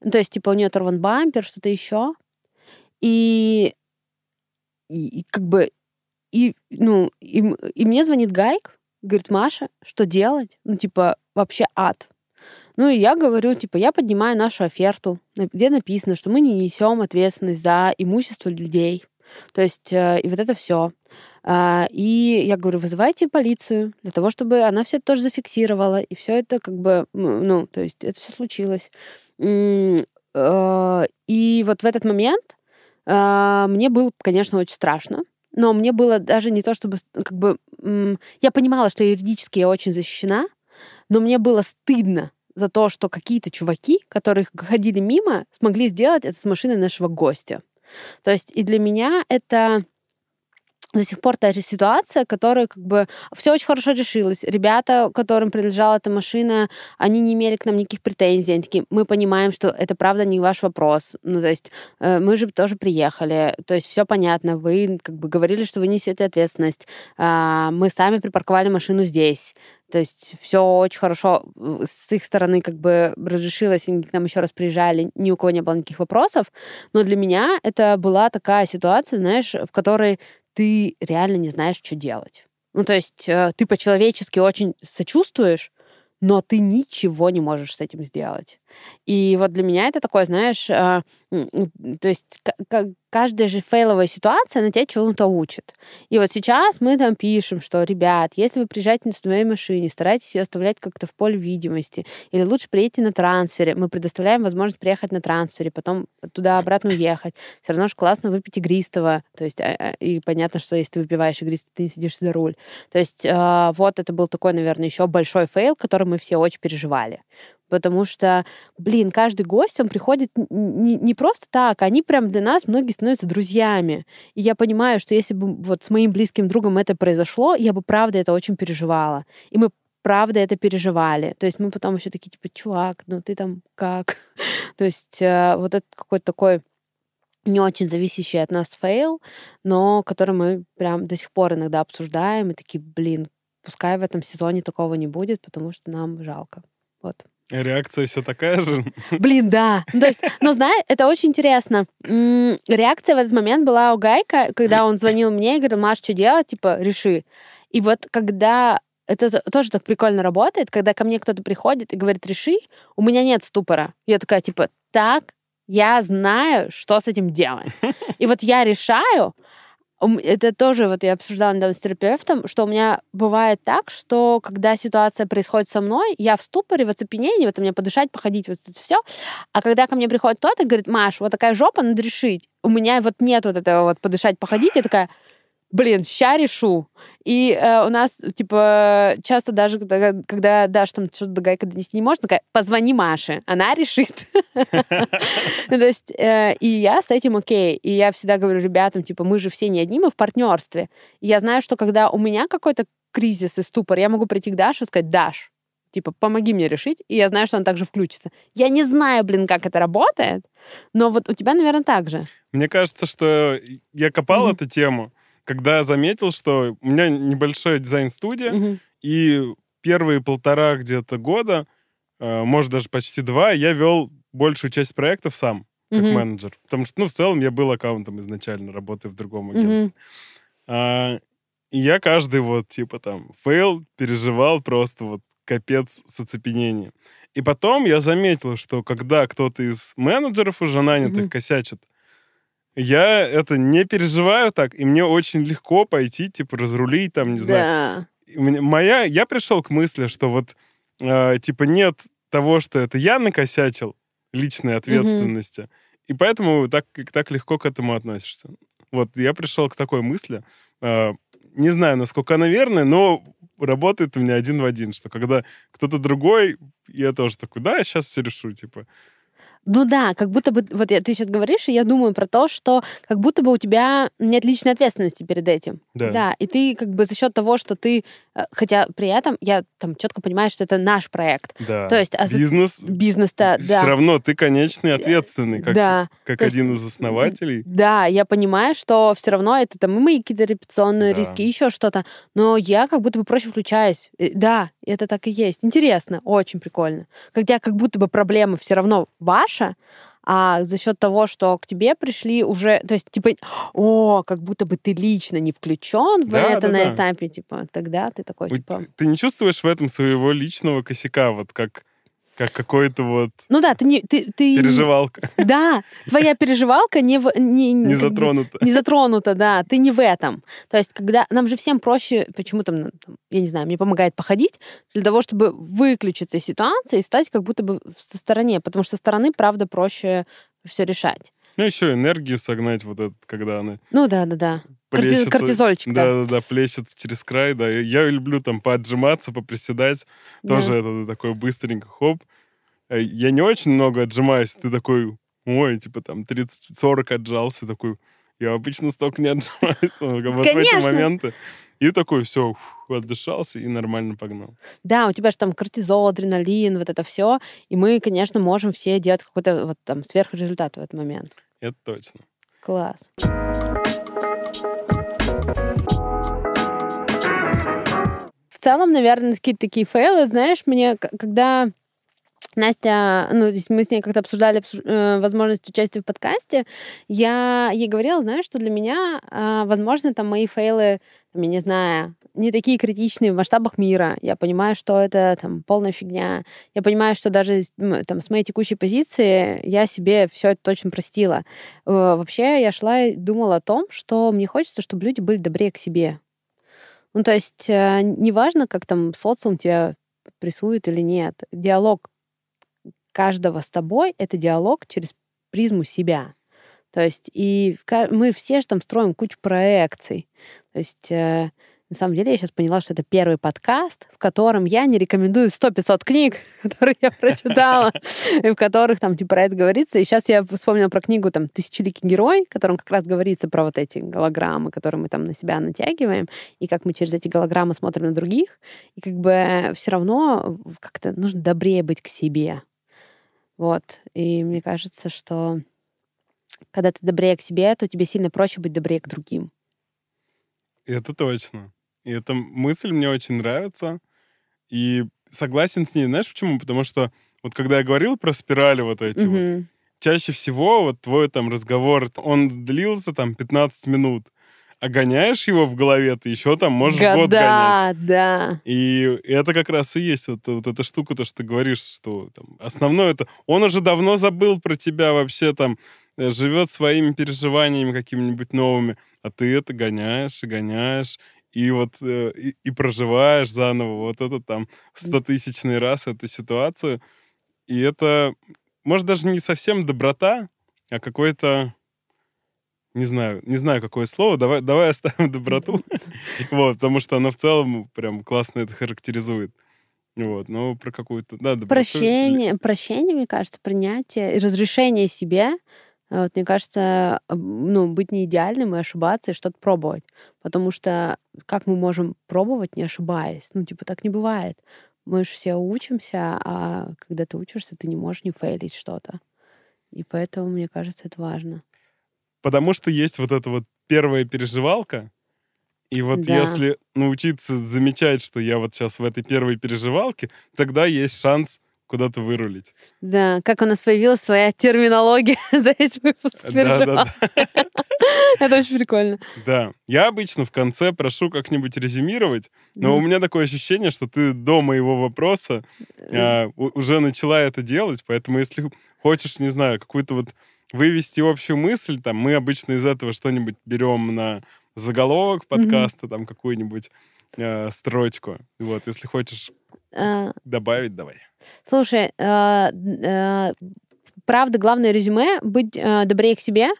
То есть, типа, у нее оторван бампер, что-то еще. И, и, и как бы, и, ну, и, и мне звонит Гайк, говорит, Маша, что делать? Ну, типа, вообще ад. Ну, и я говорю, типа, я поднимаю нашу оферту, где написано, что мы не несем ответственность за имущество людей. То есть, э, и вот это все. И я говорю, вызывайте полицию для того, чтобы она все это тоже зафиксировала. И все это как бы, ну, то есть это все случилось. Э, И вот в этот момент а, мне было, конечно, очень страшно. Но мне было даже не то, чтобы как бы... Я понимала, что юридически я очень защищена, но мне было стыдно за то, что какие-то чуваки, которые ходили мимо, смогли сделать это с машиной нашего гостя. То есть и для меня это до сих пор та же ситуация, которая как бы все очень хорошо решилось. Ребята, которым принадлежала эта машина, они не имели к нам никаких претензий. Они такие, мы понимаем, что это правда не ваш вопрос. Ну, то есть э, мы же тоже приехали. То есть все понятно. Вы как бы говорили, что вы несете ответственность. А, Мы сами припарковали машину здесь. То есть все очень хорошо э, с их стороны как бы разрешилось, они к нам еще раз приезжали, ни у кого не было никаких вопросов. Но для меня это была такая ситуация, знаешь, в которой ты реально не знаешь, что делать. Ну, то есть э, ты по-человечески очень сочувствуешь, но ты ничего не можешь с этим сделать. И вот для меня это такое, знаешь, э, то есть ка- ка- каждая же фейловая ситуация, она тебя чему-то учит. И вот сейчас мы там пишем, что, ребят, если вы приезжаете на своей машине, старайтесь ее оставлять как-то в поле видимости, или лучше приедьте на трансфере. Мы предоставляем возможность приехать на трансфере, потом туда-обратно уехать. Все равно же классно выпить игристого. То есть, а, а, и понятно, что если ты выпиваешь игристый, ты не сидишь за руль. То есть, вот это был такой, наверное, еще большой фейл, который мы все очень переживали. Потому что, блин, каждый гость, он приходит не, не просто так, они прям для нас, многие становятся друзьями. И я понимаю, что если бы вот с моим близким другом это произошло, я бы правда это очень переживала. И мы правда это переживали. То есть мы потом еще такие, типа, чувак, ну ты там как? <laughs> То есть э, вот это какой-то такой не очень зависящий от нас фейл, но который мы прям до сих пор иногда обсуждаем и такие, блин, пускай в этом сезоне такого не будет, потому что нам жалко. Вот. Реакция все такая же. Блин, да. Ну, То есть, но знаешь, это очень интересно. Реакция в этот момент была у Гайка, когда он звонил мне и говорил, Маш, что делать? Типа, реши. И вот когда это тоже так прикольно работает, когда ко мне кто-то приходит и говорит, реши, у меня нет ступора. Я такая, типа, так, я знаю, что с этим делать. И вот я решаю, это тоже вот я обсуждала недавно с терапевтом, что у меня бывает так, что когда ситуация происходит со мной, я в ступоре, в оцепенении, вот у меня подышать, походить, вот это все. А когда ко мне приходит кто-то и говорит, Маш, вот такая жопа, надо решить. У меня вот нет вот этого вот подышать, походить. Я такая, блин, ща решу. И э, у нас, типа, часто даже, когда, когда Даша там что-то до Гайка донести не может, такая, позвони Маше, она решит. Ну, То есть, э, и я с этим окей. И я всегда говорю ребятам, типа, мы же все не одни, мы в партнерстве. И я знаю, что когда у меня какой-то кризис и ступор, я могу прийти к Даше и сказать, Даш, Типа, помоги мне решить, и я знаю, что он также включится. Я не знаю, блин, как это работает, но вот у тебя, наверное, так же. Мне кажется, что я копал эту тему, когда я заметил, что у меня небольшая дизайн-студия, Мгм. и первые полтора где-то года, э, может, даже почти два, я вел большую часть проектов сам, как Мгм. менеджер. Потому что, ну, в целом, я был аккаунтом изначально, работая в другом агентстве. А, и я каждый вот, типа, там, фейл переживал просто вот капец с оцепенением. И потом я заметил, что когда кто-то из менеджеров уже нанятых Мгм. косячит, я это не переживаю так, и мне очень легко пойти, типа, разрулить, там, не знаю, Да. моя, я пришел к мысли, что вот, э, типа, нет того, что это я накосячил, личной ответственности, и поэтому так, так легко к этому относишься. Вот я пришел к такой мысли. э, не знаю, насколько она верная, но работает у меня один в один, что когда кто-то другой, я тоже такой, да, я сейчас все решу, типа. Ну да, как будто бы, вот я, ты сейчас говоришь, и я думаю про то, что как будто бы у тебя нет личной ответственности перед этим. Да. и ты как бы за счет того, что ты, э, хотя при этом я там четко понимаю, что это наш проект, Да. То есть, а за- бизнес, бизнес-то, все да. равно ты конечный ответственный, как, да, как то есть, один из основателей. да, я понимаю, что все равно это там и мои какие-то репутационные Да. риски, еще что-то, но я как будто бы проще включаюсь. Э, Да, это так и есть. Интересно, очень прикольно. Когда как будто бы проблема все равно ваша, а за счет того, что к тебе пришли уже, то есть типа, о, как будто бы ты лично не включен в Да, это да, на да. этапе, типа, тогда ты такой, типа, Ты, ты не чувствуешь в этом своего личного косяка, вот как, как какой-то вот ну да, ты не, ты, ты, переживалка да, твоя переживалка не, в- не, не бы затронута. не затронута, да, ты не в этом. То есть, когда нам же всем проще, почему там, я не знаю, мне помогает походить для того, чтобы выключиться из ситуации и стать как будто бы со стороне, потому что со стороны, правда, проще все решать. Ну, еще энергию согнать вот этот, когда она Ну да, да, да. Плещется. Кортизольчик, да. Да-да-да, плещется через край, да. Я люблю там поотжиматься, поприседать. Да. Тоже это такой быстренько, хоп. Э, Я не очень много отжимаюсь. Ты такой, ой, типа там 30-40 отжался. Такой, я обычно столько не <laughs> отжимаюсь. Вот в эти моменты. И такой, все, отдышался и нормально погнал. Да, у тебя же там кортизол, адреналин, вот это все, и мы, конечно, можем все делать какой-то вот там сверхрезультат в этот момент. Это точно. Класс. В целом, наверное, какие-то такие фейлы, знаешь, мне, когда Настя, ну, здесь мы с ней как-то обсуждали обсуж- э, возможность участия в подкасте, я ей говорила, знаешь, что для меня, а, возможно, там мои фейлы, я не знаю, не такие критичные в масштабах мира. Я понимаю, что это там полная фигня. Я понимаю, что даже там, с моей текущей позиции я себе все это точно простила. Э, Вообще я шла и думала о том, что мне хочется, чтобы люди были добрее к себе. Ну, то есть э, неважно, как там социум тебя прессует или нет. Диалог каждого с тобой — это диалог через призму себя. То есть и мы все же там строим кучу проекций. То есть э, на самом деле я сейчас поняла, что это первый подкаст, в котором я не рекомендую 100-500 книг, <laughs> которые я прочитала, и в которых там типа про это говорится. И сейчас я вспомнила про книгу там «Тысячеликий герой», в котором как раз говорится про вот эти голограммы, которые мы там на себя натягиваем, и как мы через эти голограммы смотрим на других. И как бы все равно как-то нужно добрее быть к себе. Вот. И мне кажется, что когда ты добрее к себе, то тебе сильно проще быть добрее к другим. Это точно. И эта мысль мне очень нравится. И согласен с ней. Знаешь почему? Потому что вот когда я говорил про спирали вот эти вот, Мгм. чаще всего вот твой там разговор, он длился там 15 минут, а гоняешь его в голове, ты еще там можешь год гонять. Года, да. И это как раз и есть вот, вот эта штука, то, что ты говоришь, что там, основное это... Он уже давно забыл про тебя вообще там, э, живет своими переживаниями какими-нибудь новыми, а ты это гоняешь и гоняешь, и вот э, и, и проживаешь заново вот это там стотысячный раз эту ситуацию. И это, может, даже не совсем доброта, а какой-то не знаю, не знаю, какое слово. Давай, давай оставим доброту. <laughs> Вот, потому что она в целом прям классно это характеризует. Вот, но про какую-то, да, доброту. Прощение, прощение, мне кажется, принятие и разрешение себе. Э, Вот, мне кажется, м, ну, быть не идеальным и ошибаться, и что-то пробовать. Потому что как мы можем пробовать, не ошибаясь? Ну, типа, так не бывает. мы же все учимся, а когда ты учишься, ты не можешь не фейлить что-то. И поэтому, мне кажется, это важно. Потому что есть вот эта вот первая переживалка, и вот Да. если научиться замечать, что я вот сейчас в этой первой переживалке, тогда есть шанс куда-то вырулить. Да, как у нас появилась своя терминология <laughs> за весь выпуск. Да, да, да. <laughs> Это очень прикольно. Да. Я обычно в конце прошу как-нибудь резюмировать, но у меня такое ощущение, что ты до моего вопроса а, уже начала это делать, поэтому если хочешь, не знаю, какую-то вот вывести общую мысль, там, мы обычно из этого что-нибудь берем на заголовок подкаста, там, какую-нибудь э, строчку. Вот, если хочешь А, добавить, давай. Слушай, э, э, правда, главное резюме — быть э, добрее к себе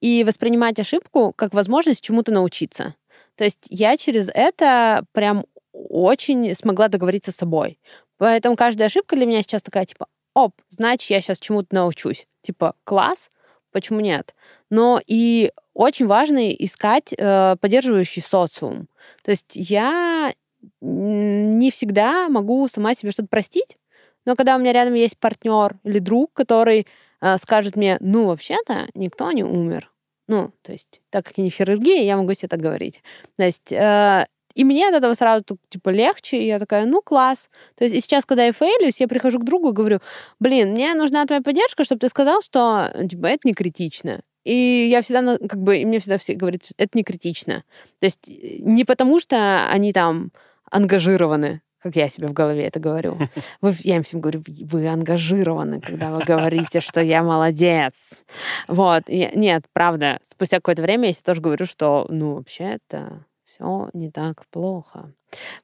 и воспринимать ошибку как возможность чему-то научиться. То есть я через это прям очень смогла договориться с собой. Поэтому каждая ошибка для меня сейчас такая, типа, оп, значит, я сейчас чему-то научусь. Типа, класс, почему нет? Но и очень важно искать э, поддерживающий социум. То есть я не всегда могу сама себе что-то простить, но когда у меня рядом есть партнер или друг, который э, скажет мне, ну, вообще-то никто не умер. Ну, то есть, так как я не хирургия, я могу себе так говорить. То есть, э, и мне от этого сразу типа легче, и я такая, ну, класс. То есть, и сейчас, когда я фейлюсь, я прихожу к другу и говорю, блин, мне нужна твоя поддержка, чтобы ты сказал, что, типа, это не критично. И я всегда, как бы, мне всегда все говорят, это не критично. То есть, не потому что они там ангажированы, как я себе в голове это говорю. Я им всем говорю, вы ангажированы, когда вы говорите, что я молодец. Вот. Нет, правда, спустя какое-то время я тоже говорю, что, ну, вообще это все не так плохо.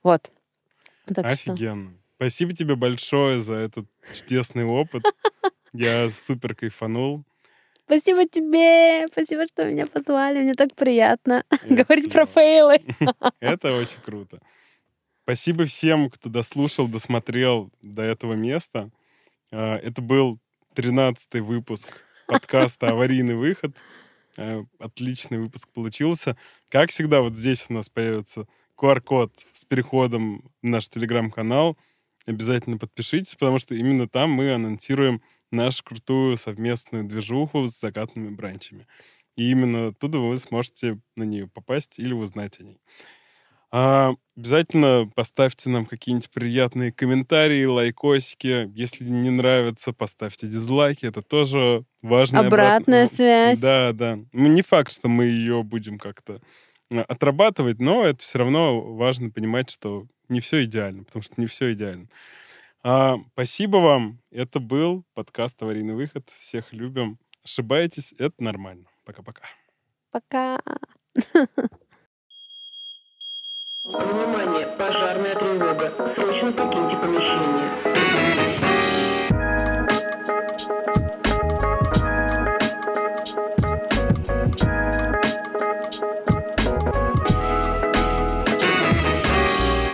Вот. Так что... Офигенно. Спасибо тебе большое за этот чудесный опыт. <laughs> Я супер кайфанул. Спасибо тебе, спасибо, что меня позвали. Мне так приятно <laughs> говорить про фейлы. <laughs> Это очень круто. Спасибо всем, кто дослушал, досмотрел до этого места. А, Это был 13-й выпуск подкаста «Аварийный выход». Э, Отличный выпуск получился. Как всегда, вот здесь у нас появится QR-код с переходом в наш телеграм-канал. Обязательно подпишитесь, потому что именно там мы анонсируем нашу крутую совместную движуху с закатными бранчами. И именно оттуда вы сможете на нее попасть или узнать о ней. А, обязательно поставьте нам какие-нибудь приятные комментарии, лайкосики. Если не нравится, поставьте дизлайки. Это тоже важно. Обратная связь. Да, да. Ну, не факт, что мы ее будем как-то а, отрабатывать, но это все равно важно понимать, что не все идеально, потому что не все идеально. А, спасибо вам. Это был подкаст «Аварийный выход». Всех любим. Ошибаетесь, это нормально. Пока-пока. Пока. <laughs> Внимание! Пожарная тревога! Срочно покиньте помещение!